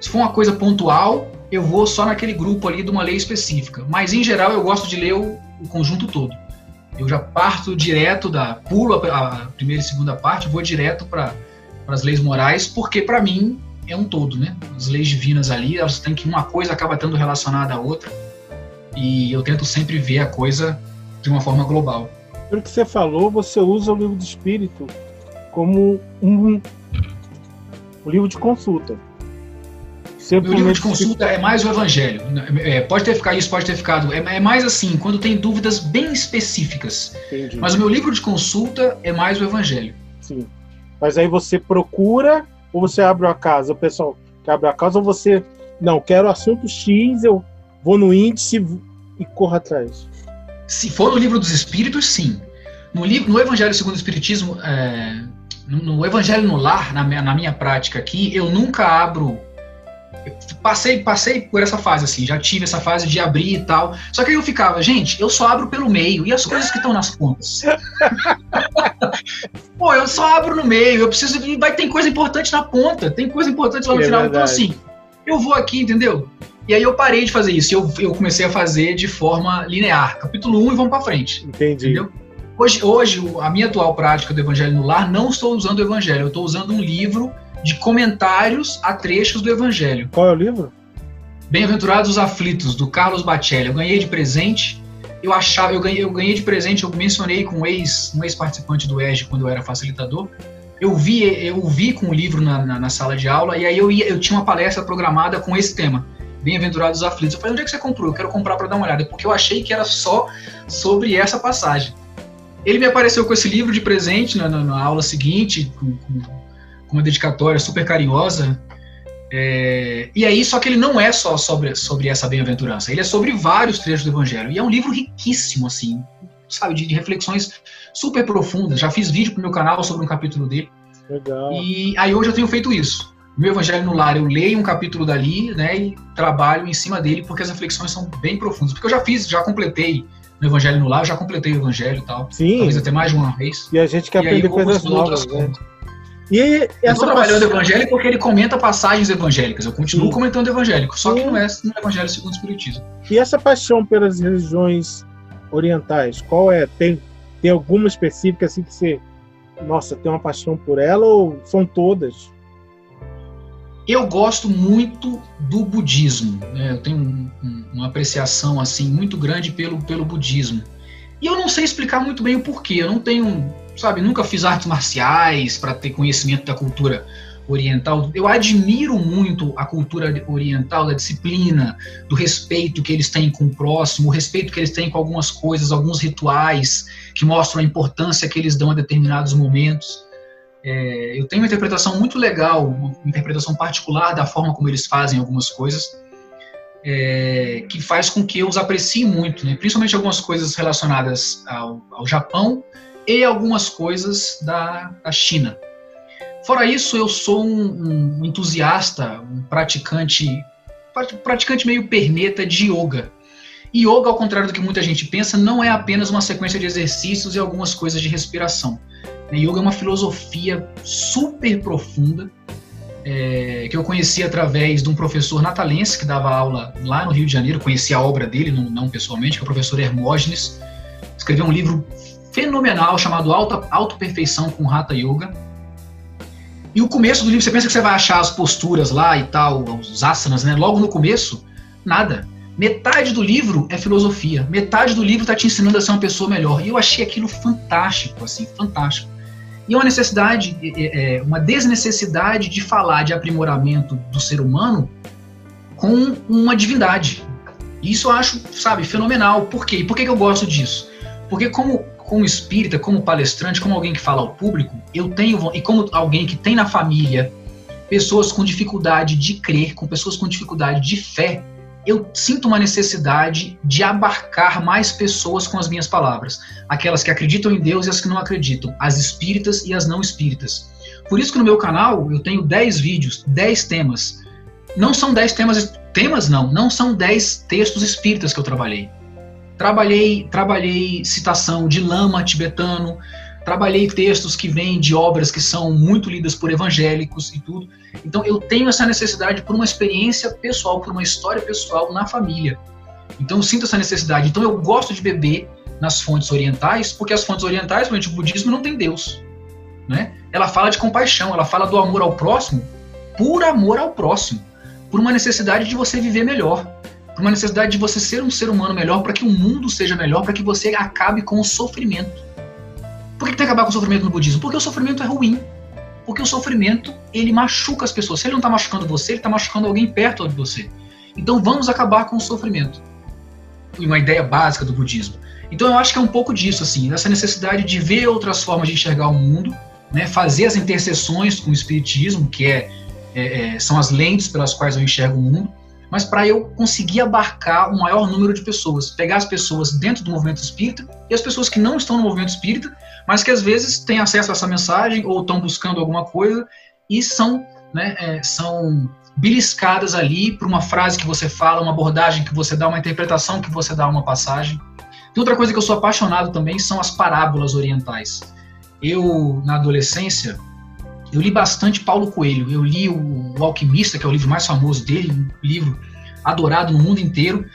se for uma coisa pontual, eu vou só naquele grupo ali de uma lei específica. Mas, em geral, eu gosto de ler o, o conjunto todo. Eu já parto direto da. pulo a, primeira e segunda parte, vou direto para as leis morais, porque, para mim, é um todo, né? As leis divinas ali, elas têm que uma coisa acaba estando relacionada à outra. E eu tento sempre ver a coisa de uma forma global. Pelo que você falou, você usa o livro do Espírito como um, um livro de consulta. Sempre o livro de consulta é mais o evangelho. É, pode ter ficado isso, pode ter ficado. É, é, mais assim, quando tem dúvidas bem específicas. Entendi. Mas o meu livro de consulta é mais o evangelho. Sim. Mas aí você procura ou você abre a casa? O pessoal que abre a casa ou você. Não, quero assunto X, eu vou no índice e corro atrás. Se for no livro dos espíritos, sim. No, livro, no Evangelho segundo o Espiritismo, é, no, Evangelho no Lar, na, na minha prática aqui, eu nunca abro passei passei por essa fase assim, já tive essa fase de abrir e tal. Só que aí eu ficava, gente, eu só abro pelo meio e as coisas que estão nas pontas. Pô, eu só abro no meio, eu preciso vai ter coisa importante na ponta, tem coisa importante lá no é final. Então assim, eu vou aqui, entendeu? E aí eu parei de fazer isso, eu, eu comecei a fazer de forma linear, capítulo 1 e vamos para frente. Entendi. Entendeu? Hoje, hoje, a minha atual prática do Evangelho no Lar, não estou usando o Evangelho, eu estou usando um livro de comentários a trechos do Evangelho. Qual é o livro? Bem-aventurados os aflitos, do Carlos Bacelli. Eu ganhei de presente. Eu achava, eu ganhei, eu ganhei de presente, eu mencionei com um ex, um ex-participante do EG quando eu era facilitador. Eu vi, eu vi com o livro na, na, na, sala de aula e aí eu, ia, eu tinha uma palestra programada com esse tema. Bem-aventurados os aflitos. Eu falei, onde é que você comprou? Eu quero comprar para dar uma olhada, porque eu achei que era só sobre essa passagem. Ele me apareceu com esse livro de presente na, na, aula seguinte, com, com, com, uma dedicatória super carinhosa. É, e aí, só que ele não é só sobre, sobre essa bem-aventurança, ele é sobre vários trechos do Evangelho. E é um livro riquíssimo, assim, sabe, de, de reflexões super profundas. Já fiz vídeo pro meu canal sobre um capítulo dele. Legal. E aí hoje eu tenho feito isso. Meu Evangelho no Lar, eu leio um capítulo dali, né, e trabalho em cima dele, porque as reflexões são bem profundas. Porque eu já fiz, já completei no Evangelho no Lar, já completei o Evangelho e tal. Sim. Talvez até mais de uma vez. E a gente quer aprender coisas novas, né? E essa eu estou trabalhando pass... evangélico porque ele comenta passagens evangélicas. Eu continuo Sim. comentando evangélico, só Sim. que não é no Evangelho segundo o Espiritismo. E essa paixão pelas religiões orientais, qual é? Tem, tem alguma específica assim que você, nossa, tem uma paixão por ela ou são todas? Eu gosto muito do budismo. Né? Eu tenho um, um, uma apreciação assim muito grande pelo, pelo budismo. E eu não sei explicar muito bem o porquê. Eu não tenho, sabe, nunca fiz artes marciais para ter conhecimento da cultura oriental. Eu admiro muito a cultura oriental, da disciplina, do respeito que eles têm com o próximo, o respeito que eles têm com algumas coisas, alguns rituais que mostram a importância que eles dão a determinados momentos. É, eu tenho uma interpretação muito legal, uma interpretação particular da forma como eles fazem algumas coisas, é, que faz com que eu os aprecie muito, né? principalmente algumas coisas relacionadas ao, ao Japão e algumas coisas da, da China. Fora isso, eu sou um, um entusiasta, um praticante, praticante meio perneta de yoga. E yoga, ao contrário do que muita gente pensa, não é apenas uma sequência de exercícios e algumas coisas de respiração. Yoga é uma filosofia super profunda é, que eu conheci através de um professor natalense que dava aula lá no Rio de Janeiro, conheci a obra dele, não, não pessoalmente, que é o professor Hermógenes. Escreveu um livro fenomenal chamado Auto, Auto Perfeição com Hatha Yoga. E o começo do livro, você pensa que você vai achar as posturas lá e tal, os asanas, né? Logo no começo, nada. Metade do livro é filosofia, metade do livro está te ensinando a ser uma pessoa melhor. E eu achei aquilo fantástico, assim, fantástico. E uma necessidade, é, uma desnecessidade de falar de aprimoramento do ser humano com uma divindade. Isso eu acho, sabe, fenomenal. Por quê? E por que eu gosto disso? Porque como, como espírita, como palestrante, como alguém que fala ao público, eu tenho, e como alguém que tem na família pessoas com dificuldade de crer, com pessoas com dificuldade de fé, eu sinto uma necessidade de abarcar mais pessoas com as minhas palavras. Aquelas que acreditam em Deus e as que não acreditam, as espíritas e as não espíritas. Por isso que no meu canal eu tenho 10 vídeos, 10 temas. Não são 10 temas, temas não, não são 10 textos espíritas que eu trabalhei. Trabalhei, trabalhei citação de lama tibetano, trabalhei textos que vêm de obras que são muito lidas por evangélicos e tudo. Então eu tenho essa necessidade por uma experiência pessoal, por uma história pessoal na família. Então eu sinto essa necessidade. Então eu gosto de beber nas fontes orientais, porque as fontes orientais, o budismo, não tem Deus. Né? Ela fala de compaixão, ela fala do amor ao próximo por amor ao próximo, por uma necessidade de você viver melhor, por uma necessidade de você ser um ser humano melhor, para que o mundo seja melhor, para que você acabe com o sofrimento. Por que tem que acabar com o sofrimento no budismo? Porque o sofrimento é ruim. Porque o sofrimento, ele machuca as pessoas. Se ele não está machucando você, ele está machucando alguém perto de você. Então vamos acabar com o sofrimento. Uma ideia básica do budismo. Então eu acho que é um pouco disso, assim, dessa necessidade de ver outras formas de enxergar o mundo, né, fazer as interseções com o espiritismo, que é, é, é são as lentes pelas quais eu enxergo o mundo, mas para eu conseguir abarcar um maior número de pessoas, pegar as pessoas dentro do movimento espírita e as pessoas que não estão no movimento espírita, mas que às vezes têm acesso a essa mensagem ou estão buscando alguma coisa e são, né, é, são beliscadas ali por uma frase que você fala, uma abordagem que você dá, uma interpretação que você dá uma passagem. Tem outra coisa que eu sou apaixonado também são as parábolas orientais. Eu, na adolescência, eu li bastante Paulo Coelho. Eu li o, o Alquimista, que é o livro mais famoso dele, um livro adorado no mundo inteiro.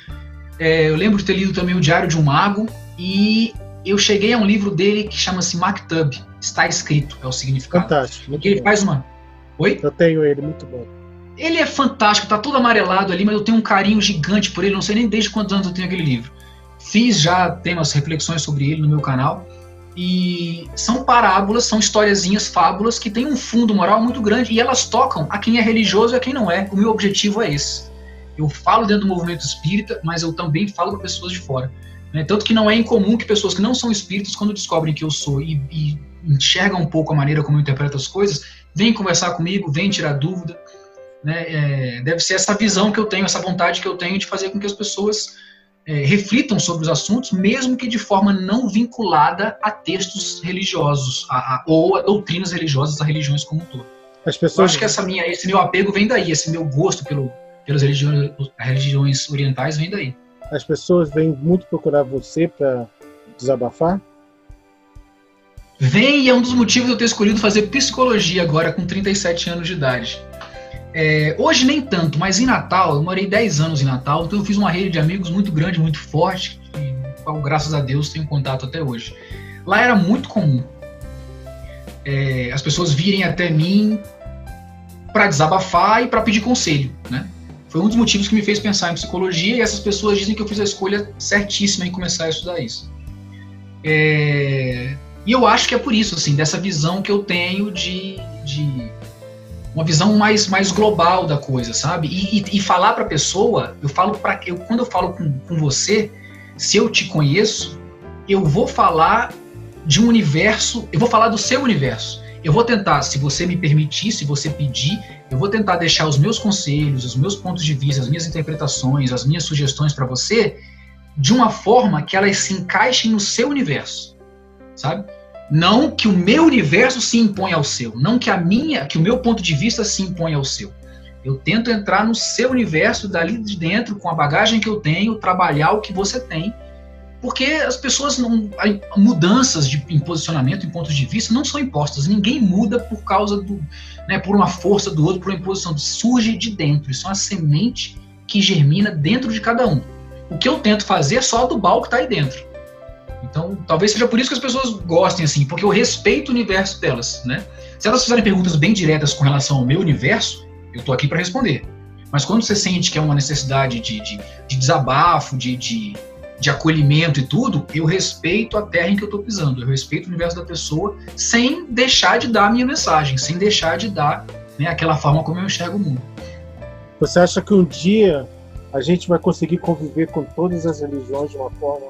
É, eu lembro de ter lido também o Diário de um Mago e eu cheguei a um livro dele que chama-se Maktub. Está escrito, é o significado. Fantástico. Muito ele bom. faz uma. Oi? Eu tenho ele, muito bom. Ele é fantástico, tá todo amarelado ali, mas eu tenho um carinho gigante por ele. Não sei nem desde quantos anos eu tenho aquele livro. Fiz já, tenho umas reflexões sobre ele no meu canal. E são parábolas, são historiazinhas, fábulas que têm um fundo moral muito grande e elas tocam a quem é religioso e a quem não é. O meu objetivo é esse. Eu falo dentro do movimento espírita, mas eu também falo para pessoas de fora. Né? Tanto que não é incomum que pessoas que não são espíritas, quando descobrem que eu sou e, e enxergam um pouco a maneira como eu interpreto as coisas, vêm conversar comigo, vêm tirar dúvida. Né? É, deve ser essa visão que eu tenho, essa vontade que eu tenho de fazer com que as pessoas é, reflitam sobre os assuntos, mesmo que de forma não vinculada a textos religiosos a, a, ou a doutrinas religiosas, a religiões como um todo. As pessoas... Eu acho que essa minha, esse meu apego vem daí, esse meu gosto pelo, pelas religiões, religiões orientais vem daí. As pessoas vêm muito procurar você para desabafar? Vem e é um dos motivos de eu ter escolhido fazer psicologia agora com 37 anos de idade. É, hoje nem tanto, mas em Natal, eu morei 10 anos em Natal, então eu fiz uma rede de amigos muito grande, muito forte, e graças a Deus tenho contato até hoje. Lá era muito comum é, as pessoas virem até mim para desabafar e para pedir conselho, né? Foi um dos motivos que me fez pensar em psicologia e essas pessoas dizem que eu fiz a escolha certíssima em começar a estudar isso. É, e eu acho que é por isso, assim, dessa visão que eu tenho de, de uma visão mais, mais global da coisa, sabe? E, e, e falar para a pessoa, eu falo para eu quando eu falo com, com você, se eu te conheço, eu vou falar de um universo, eu vou falar do seu universo. Eu vou tentar, se você me permitir, se você pedir, eu vou tentar deixar os meus conselhos, os meus pontos de vista, as minhas interpretações, as minhas sugestões para você de uma forma que elas se encaixem no seu universo, sabe? Não que o meu universo se imponha ao seu, não que a minha, que o meu ponto de vista se imponha ao seu. Eu tento entrar no seu universo dali de dentro com a bagagem que eu tenho, trabalhar o que você tem, porque as pessoas não mudanças de em posicionamento, em pontos de vista não são impostas. Ninguém muda por causa do, né, por uma força do outro, por uma imposição. Surge de dentro. Isso é uma semente que germina dentro de cada um. O que eu tento fazer é só adubar o que está aí dentro. Então, talvez seja por isso que as pessoas gostem assim, porque eu respeito o universo delas, né? Se elas fizerem perguntas bem diretas com relação ao meu universo, eu estou aqui para responder. Mas quando você sente que é uma necessidade de, de, de desabafo, de, de, de, acolhimento e tudo, eu respeito a terra em que eu estou pisando, eu respeito o universo da pessoa, sem deixar de dar a minha mensagem, sem deixar de dar né, aquela forma como eu enxergo o mundo. Você acha que um dia a gente vai conseguir conviver com todas as religiões de uma forma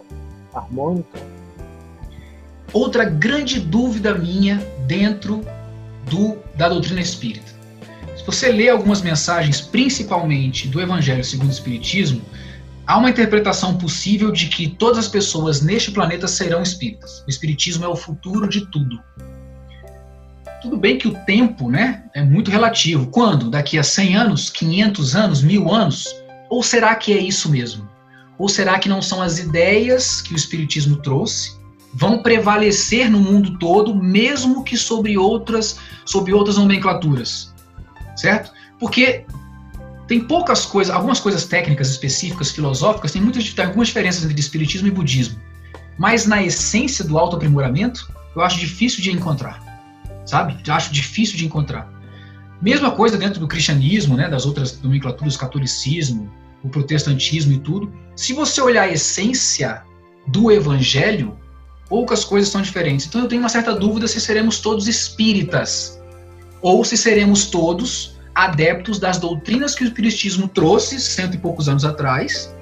harmônica? Outra grande dúvida minha dentro do, da doutrina espírita. Se você lê algumas mensagens, principalmente do Evangelho segundo o Espiritismo, há uma interpretação possível de que todas as pessoas neste planeta serão espíritas. O Espiritismo é o futuro de tudo. Tudo bem que o tempo né, é muito relativo. Quando? Daqui a 100 anos, 500 anos, mil anos? Ou será que é isso mesmo? Ou será que não são as ideias que o Espiritismo trouxe vão prevalecer no mundo todo, mesmo que sobre outras, sobre outras nomenclaturas? Certo? Porque tem poucas coisas, algumas coisas técnicas específicas, filosóficas, tem muitas tem algumas diferenças entre espiritismo e budismo. Mas na essência do autoaprimoramento, eu acho difícil de encontrar. Sabe? Eu acho difícil de encontrar. Mesma coisa dentro do cristianismo, né, das outras nomenclaturas, catolicismo, o protestantismo e tudo. Se você olhar a essência do evangelho, poucas coisas são diferentes. Então eu tenho uma certa dúvida se seremos todos espíritas ou se seremos todos adeptos das doutrinas que o espiritismo trouxe cento e poucos anos atrás,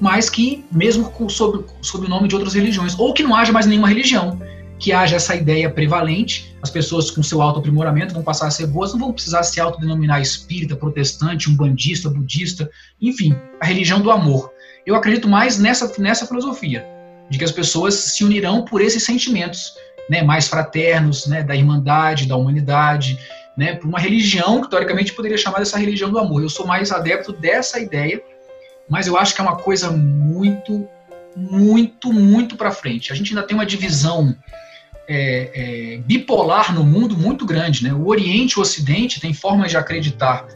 mas que mesmo sob, sob o nome de outras religiões, ou que não haja mais nenhuma religião, que haja essa ideia prevalente, as pessoas com seu autoaprimoramento vão passar a ser boas, não vão precisar se autodenominar espírita, protestante, umbandista, budista, enfim, a religião do amor. Eu acredito mais nessa, nessa filosofia, de que as pessoas se unirão por esses sentimentos né, mais fraternos, né, da irmandade, da humanidade, né, por uma religião que teoricamente poderia chamar dessa religião do amor. Eu sou mais adepto dessa ideia, mas eu acho que é uma coisa muito, muito, muito para frente. A gente ainda tem uma divisão é, é, bipolar no mundo muito grande. Né? O Oriente e o Ocidente têm formas de acreditar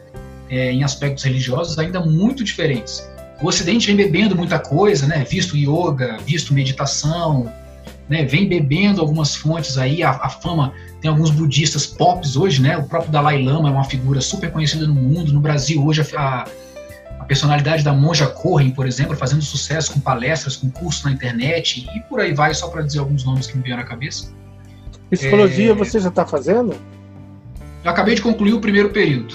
é, em aspectos religiosos ainda muito diferentes. O Ocidente vem bebendo muita coisa, né? visto yoga, visto meditação, né? vem bebendo algumas fontes aí, a, a, fama, tem alguns budistas pops hoje, né? o próprio Dalai Lama é uma figura super conhecida no mundo, no Brasil hoje a, a personalidade da Monja Corren, por exemplo, fazendo sucesso com palestras, com cursos na internet e por aí vai, só para dizer alguns nomes que me vieram à cabeça. Psicologia é... você já está fazendo? Eu acabei de concluir o primeiro período.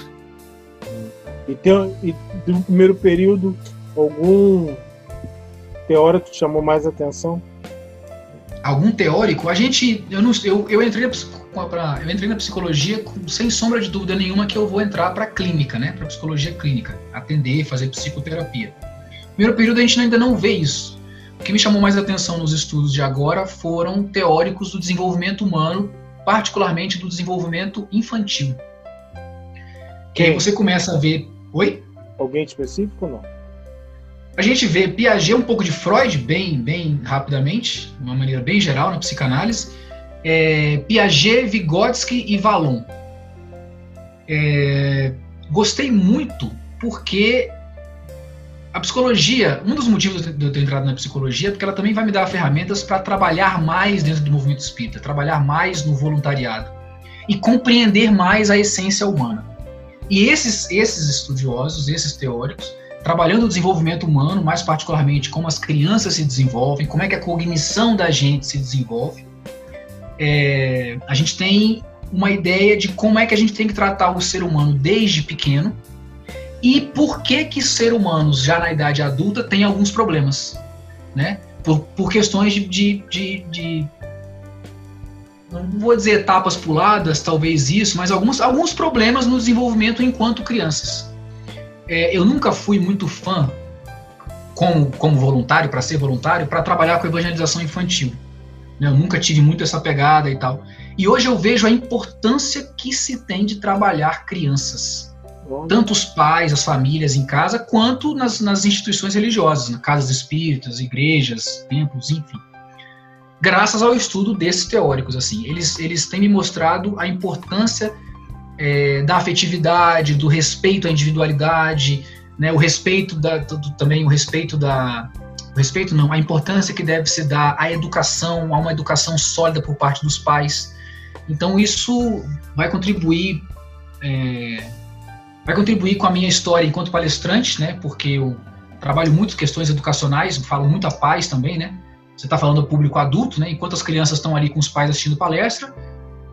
E, tem, e do primeiro período, algum teórico te chamou mais atenção? Algum teórico? A gente, eu não, eu, eu entrei pra, eu entrei na psicologia sem sombra de dúvida nenhuma que eu vou entrar para clínica, né? Para psicologia clínica, atender, fazer psicoterapia. Primeiro período a gente ainda não vê isso. O que me chamou mais atenção nos estudos de agora foram teóricos do desenvolvimento humano, particularmente do desenvolvimento infantil. Que aí você começa a ver. Oi? Alguém específico ou não? A gente vê Piaget um pouco de Freud, bem, bem rapidamente, de uma maneira bem geral na psicanálise. É, Piaget, Vygotsky e Vallon. É, gostei muito porque a psicologia, um dos motivos de eu ter entrado na psicologia é porque ela também vai me dar ferramentas para trabalhar mais dentro do movimento espírita, trabalhar mais no voluntariado e compreender mais a essência humana. E esses, esses estudiosos, esses teóricos, trabalhando o desenvolvimento humano, mais particularmente como as crianças se desenvolvem, como é que a cognição da gente se desenvolve, é, a gente tem uma ideia de como é que a gente tem que tratar o ser humano desde pequeno, e por que que ser humanos já na idade adulta tem alguns problemas, né? Por, por questões de, de, de, de, não vou dizer etapas puladas, talvez isso, mas alguns, alguns problemas no desenvolvimento enquanto crianças. É, eu nunca fui muito fã, como, como voluntário, para ser voluntário, para trabalhar com evangelização infantil. Né? Eu nunca tive muito essa pegada e tal. E hoje eu vejo a importância que se tem de trabalhar crianças. Tanto os pais, as famílias em casa, quanto nas, nas instituições religiosas, nas casas espíritas, igrejas, templos, enfim. Graças ao estudo desses teóricos, assim, eles, eles têm me mostrado a importância é, da afetividade, do respeito à individualidade, né, o respeito da, do, também o respeito da o respeito não, a importância que deve se dar à educação, a uma educação sólida por parte dos pais. Então isso vai contribuir é, vai contribuir com a minha história enquanto palestrante, né? Porque eu trabalho muito questões educacionais, falo muito a pais também, né? Você está falando ao público adulto, né? Enquanto as crianças estão ali com os pais assistindo palestra,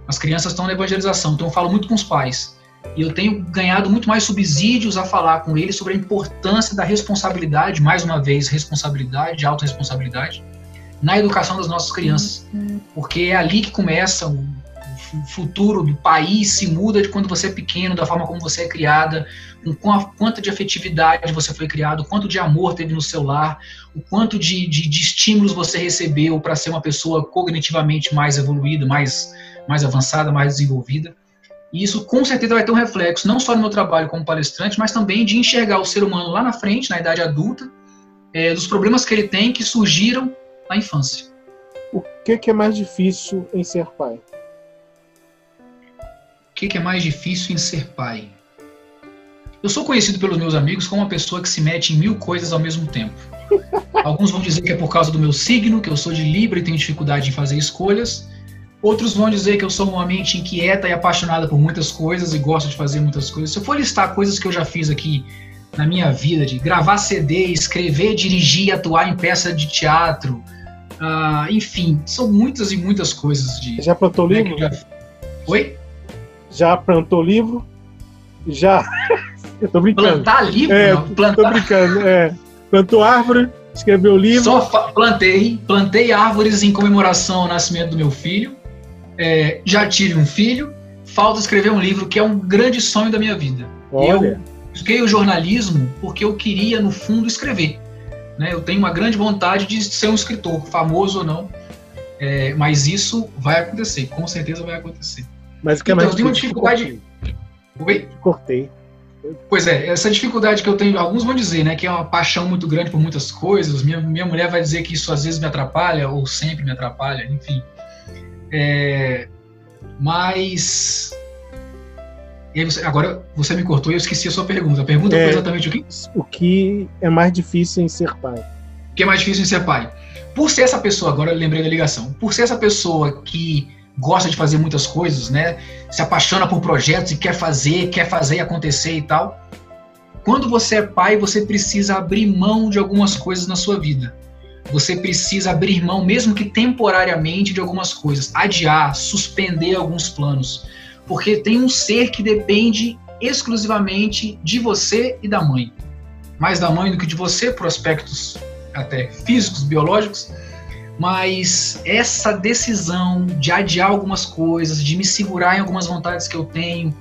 as crianças estão na evangelização. Então eu falo muito com os pais. E eu tenho ganhado muito mais subsídios a falar com eles sobre a importância da responsabilidade, mais uma vez, responsabilidade, autorresponsabilidade, na educação das nossas crianças. Uhum. Porque é ali que começa o futuro do país se muda de quando você é pequeno, da forma como você é criada, com a quanto de afetividade você foi criado, quanto de amor teve no seu lar, o quanto de, de, de estímulos você recebeu para ser uma pessoa cognitivamente mais evoluída, mais, mais avançada, mais desenvolvida. E isso com certeza vai ter um reflexo, não só no meu trabalho como palestrante, mas também de enxergar o ser humano lá na frente, na idade adulta, é, dos problemas que ele tem que surgiram na infância. O que, que é mais difícil em ser pai? O que, que é mais difícil em ser pai? Eu sou conhecido pelos meus amigos como uma pessoa que se mete em mil coisas ao mesmo tempo. Alguns vão dizer que é por causa do meu signo, que eu sou de Libra e tenho dificuldade em fazer escolhas. Outros vão dizer que eu sou uma mente inquieta e apaixonada por muitas coisas e gosto de fazer muitas coisas. Se eu for listar coisas que eu já fiz aqui na minha vida, de gravar CD, escrever, dirigir, atuar em peça de teatro, uh, enfim, são muitas e muitas coisas. De, já plantou né, livro? Já... Oi? Já plantou livro? Já. eu tô brincando. Plantar livro? É, não, plantar... Tô brincando, é. Plantou árvore, escreveu livro. Só plantei, plantei árvores em comemoração ao nascimento do meu filho é, já tive um filho, falta escrever um livro que é um grande sonho da minha vida. Olha. Eu busquei o jornalismo porque eu queria, no fundo, escrever. Né? Eu tenho uma grande vontade de ser um escritor, famoso ou não, é, mas isso vai acontecer, com certeza vai acontecer. Mas o que é então, mais eu tenho uma dificuldade. Oi? Cortei. Pois é, essa dificuldade que eu tenho, alguns vão dizer, né, que é uma paixão muito grande por muitas coisas. Minha, minha mulher vai dizer que isso às vezes me atrapalha, ou sempre me atrapalha, enfim. É, mas. Você, agora você me cortou e eu esqueci a sua pergunta. A pergunta é, foi exatamente o que? O que é mais difícil em ser pai? O que é mais difícil em ser pai? Por ser essa pessoa, agora eu lembrei da ligação, por ser essa pessoa que gosta de fazer muitas coisas, né? Se apaixona por projetos e quer fazer, quer fazer acontecer e tal. Quando você é pai, você precisa abrir mão de algumas coisas na sua vida você precisa abrir mão, mesmo que temporariamente, de algumas coisas, adiar, suspender alguns planos, porque tem um ser que depende exclusivamente de você e da mãe, mais da mãe do que de você, por aspectos até físicos, biológicos. Mas essa decisão de adiar algumas coisas, de me segurar em algumas vontades que eu tenho,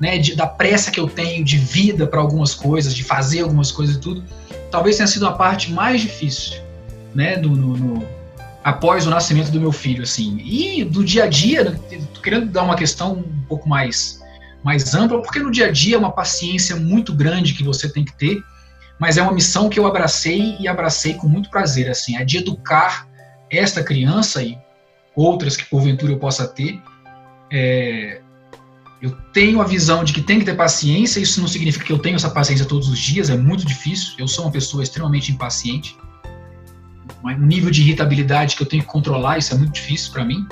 né, de, da pressa que eu tenho de vida para algumas coisas, de fazer algumas coisas e tudo, talvez tenha sido a parte mais difícil né, no, no, no, após o nascimento do meu filho, assim. E do dia a dia, né, tô querendo dar uma questão um pouco mais, mais ampla, porque no dia a dia é uma paciência muito grande que você tem que ter, mas é uma missão que eu abracei e abracei com muito prazer, assim, é de educar esta criança e outras que porventura eu possa ter. É, eu tenho a visão de que tem que ter paciência, isso não significa que eu tenho essa paciência todos os dias, é muito difícil, eu sou uma pessoa extremamente impaciente, um nível de irritabilidade que eu tenho que controlar, isso é muito difícil para mim.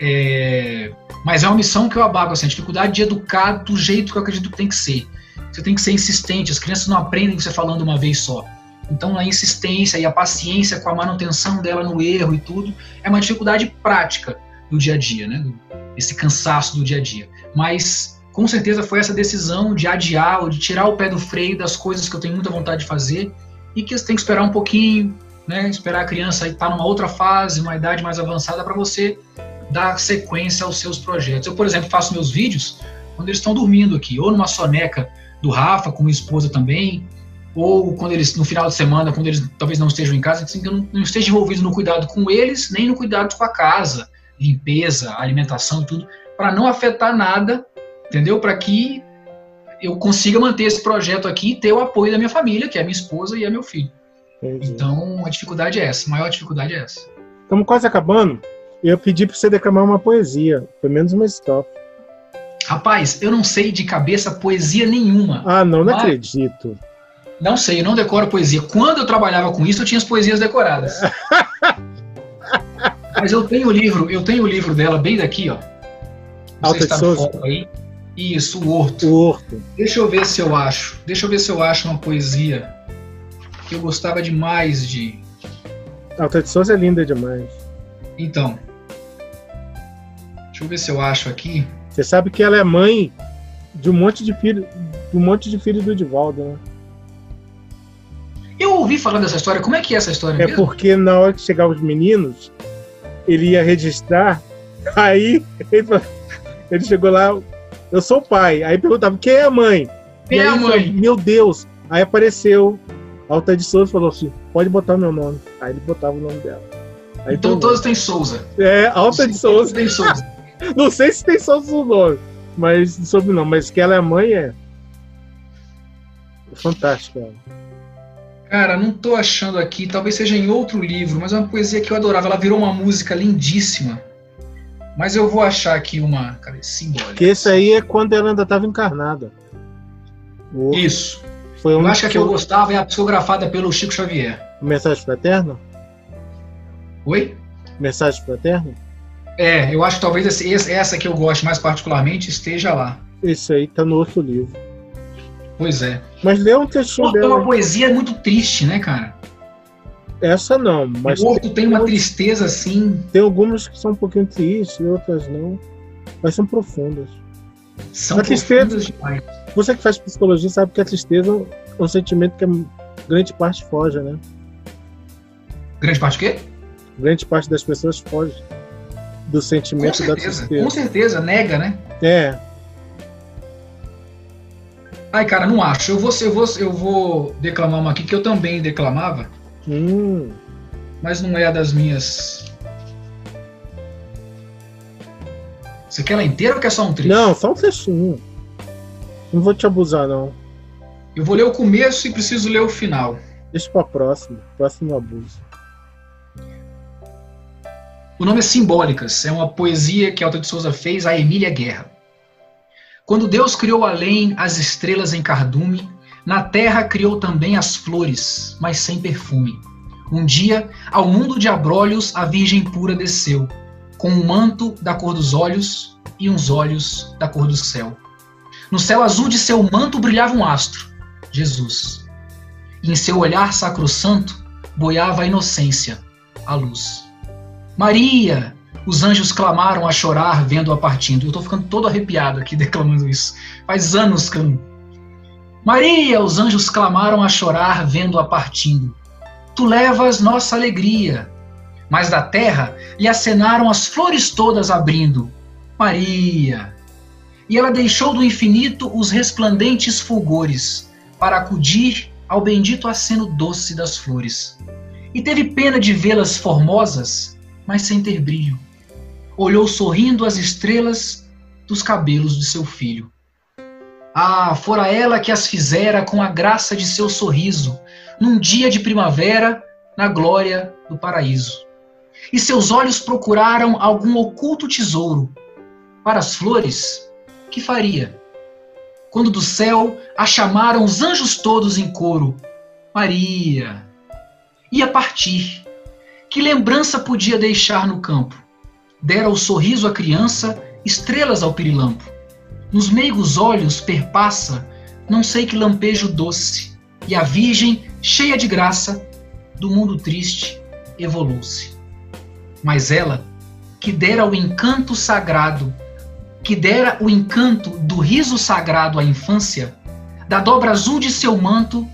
É, mas é uma missão que eu abago, assim, a dificuldade de educar do jeito que eu acredito que tem que ser. Você tem que ser insistente, as crianças não aprendem você falando uma vez só. Então, a insistência e a paciência com a manutenção dela no erro e tudo é uma dificuldade prática do dia a dia, né? Esse cansaço do dia a dia. Mas, com certeza, foi essa decisão de adiar ou de tirar o pé do freio das coisas que eu tenho muita vontade de fazer e que você tem que esperar um pouquinho, né, esperar a criança estar numa outra fase, uma idade mais avançada, para você dar sequência aos seus projetos. Eu, por exemplo, faço meus vídeos quando eles estão dormindo aqui, ou numa soneca do Rafa, com minha esposa também, ou quando eles, no final de semana, quando eles talvez não estejam em casa, assim, que eu não, não esteja envolvido no cuidado com eles, nem no cuidado com a casa, limpeza, alimentação tudo, para não afetar nada, entendeu? Para que eu consiga manter esse projeto aqui e ter o apoio da minha família, que é a minha esposa e é meu filho. Entendi. Então, a dificuldade é essa, a maior dificuldade é essa. Estamos quase acabando. Eu pedi para você declamar uma poesia, pelo menos uma estrofe. Rapaz, eu não sei de cabeça poesia nenhuma. Ah, não, não acredito. Não sei, eu não decoro poesia. Quando eu trabalhava com isso, eu tinha as poesias decoradas. Mas eu tenho o livro, eu tenho o livro dela bem daqui, ó. Não Alta sei se tá no foco aí. Isso, o Horto. O Horto. Deixa eu ver se eu acho. Deixa eu ver se eu acho uma poesia que eu gostava demais de. Alta de Souza é linda demais. Então. Deixa eu ver se eu acho aqui. Você sabe que ela é mãe de um monte de filho, de um monte de filhos do Divaldo, né? Eu ouvi falar dessa história. Como é que é essa história? É mesmo? porque na hora que chegavam os meninos, ele ia registrar, aí ele, ele chegou lá, eu sou o pai. Aí perguntava, quem é a mãe? Quem é a mãe? Falou, meu Deus. Aí apareceu Alta de Souza falou assim, pode botar meu nome. Aí ele botava o nome dela. Aí então todos têm Souza. É, Alta de Souza. Tem Souza. Não sei se tem Souza no nome, mas sobrenome, mas que ela é mãe é. Fantástica. Cara, não tô achando aqui, talvez seja em outro livro, mas é uma poesia que eu adorava. Ela virou uma música lindíssima. Mas eu vou achar aqui uma, cadê, simbólica. Que esse aí é quando ela ainda estava encarnada. Isso. Foi um eu acho que a que eu gostava é a psicografada pelo Chico Xavier. Mensagem fraterna? Oi? Mensagem fraterna? É, eu acho que talvez essa que eu gosto mais particularmente esteja lá. Esse aí tá no outro livro. Pois é. Mas lê um textinho dela. É uma poesia muito triste, né, cara? Essa não, mas. O outro tem uma tristeza assim. Tem algumas que são um pouquinho tristes, outras não. Mas são profundas. São a tristeza, demais. Você que faz psicologia sabe que a tristeza é um sentimento que grande parte foge, né? Grande parte o quê? Grande parte das pessoas foge do sentimento da tristeza. Com certeza, nega, né? É. Ai, cara, não acho. Eu vou, eu vou, eu vou declamar uma aqui que eu também declamava. Hum. Mas não é a das minhas. Você quer ela inteira ou quer só um trecho? Não, só um trechinho. Não vou te abusar, não. Eu vou ler o começo e preciso ler o final. Deixa pra próximo. Próximo abuso. O nome é Simbólicas. É uma poesia que Alta de Souza fez a Emília Guerra. Quando Deus criou além as estrelas em cardume, na terra criou também as flores, mas sem perfume. Um dia, ao mundo de abrolhos, a Virgem pura desceu, com um manto da cor dos olhos e uns olhos da cor do céu. No céu azul de seu manto brilhava um astro, Jesus. E em seu olhar sacrossanto boiava a inocência, a luz. Maria! Os anjos clamaram a chorar vendo-a partindo. Eu estou ficando todo arrepiado aqui declamando isso. Faz anos que eu não... Maria! Os anjos clamaram a chorar vendo-a partindo. Tu levas nossa alegria. Mas da terra lhe acenaram as flores todas abrindo. Maria! E ela deixou do infinito os resplandentes fulgores para acudir ao bendito aceno doce das flores. E teve pena de vê-las formosas, mas sem ter brilho olhou sorrindo as estrelas dos cabelos de seu filho. Ah, fora ela que as fizera com a graça de seu sorriso, num dia de primavera, na glória do paraíso. E seus olhos procuraram algum oculto tesouro. Para as flores, que faria? Quando do céu a chamaram os anjos todos em coro, Maria. Ia partir. Que lembrança podia deixar no campo? Dera o sorriso à criança, estrelas ao pirilampo. Nos meigos olhos perpassa, não sei que lampejo doce, e a Virgem, cheia de graça, do mundo triste, evolou-se. Mas ela, que dera o encanto sagrado, que dera o encanto do riso sagrado à infância, da dobra azul de seu manto,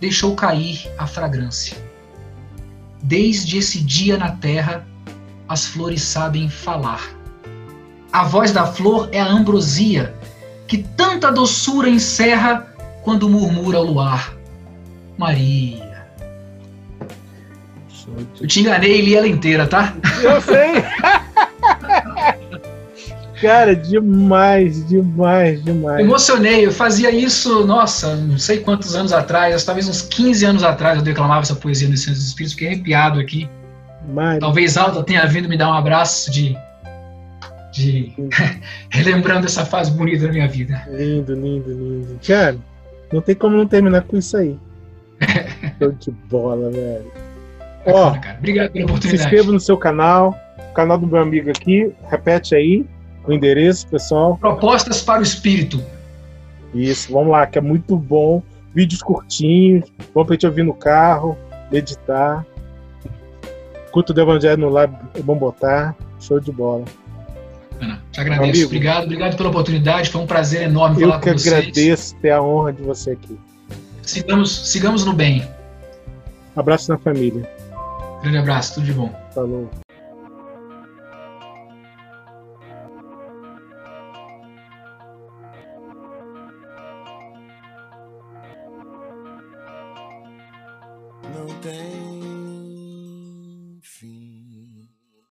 deixou cair a fragrância. Desde esse dia na terra, as flores sabem falar. A voz da flor é a ambrosia, que tanta doçura encerra quando murmura o luar. Maria. Eu te enganei e li ela inteira, tá? Eu sei! Cara, demais, demais, demais. Emocionei, eu fazia isso, nossa, não sei quantos anos atrás, talvez uns 15 anos atrás eu declamava essa poesia no Centro dos Espíritos, fiquei arrepiado aqui. Talvez Alta tenha vindo me dar um abraço de. de relembrando essa fase bonita da minha vida. Lindo, lindo, lindo. Cara, não tem como não terminar com isso aí. Show de bola, velho. Ó, cara. Obrigado pela oportunidade. Se inscreva no seu canal, canal do meu amigo aqui, repete aí o endereço, pessoal. Propostas para o Espírito. Isso, vamos lá, que é muito bom. Vídeos curtinhos, bom pra gente ouvir no carro, meditar. Culto do Evangelho no Lab é bom botar. Show de bola. Te agradeço. Amigo, obrigado, obrigado pela oportunidade. Foi um prazer enorme falar com vocês. Eu que agradeço ter a honra de você aqui. Sigamos, sigamos no bem. Abraço na família. Grande abraço, tudo de bom. Falou.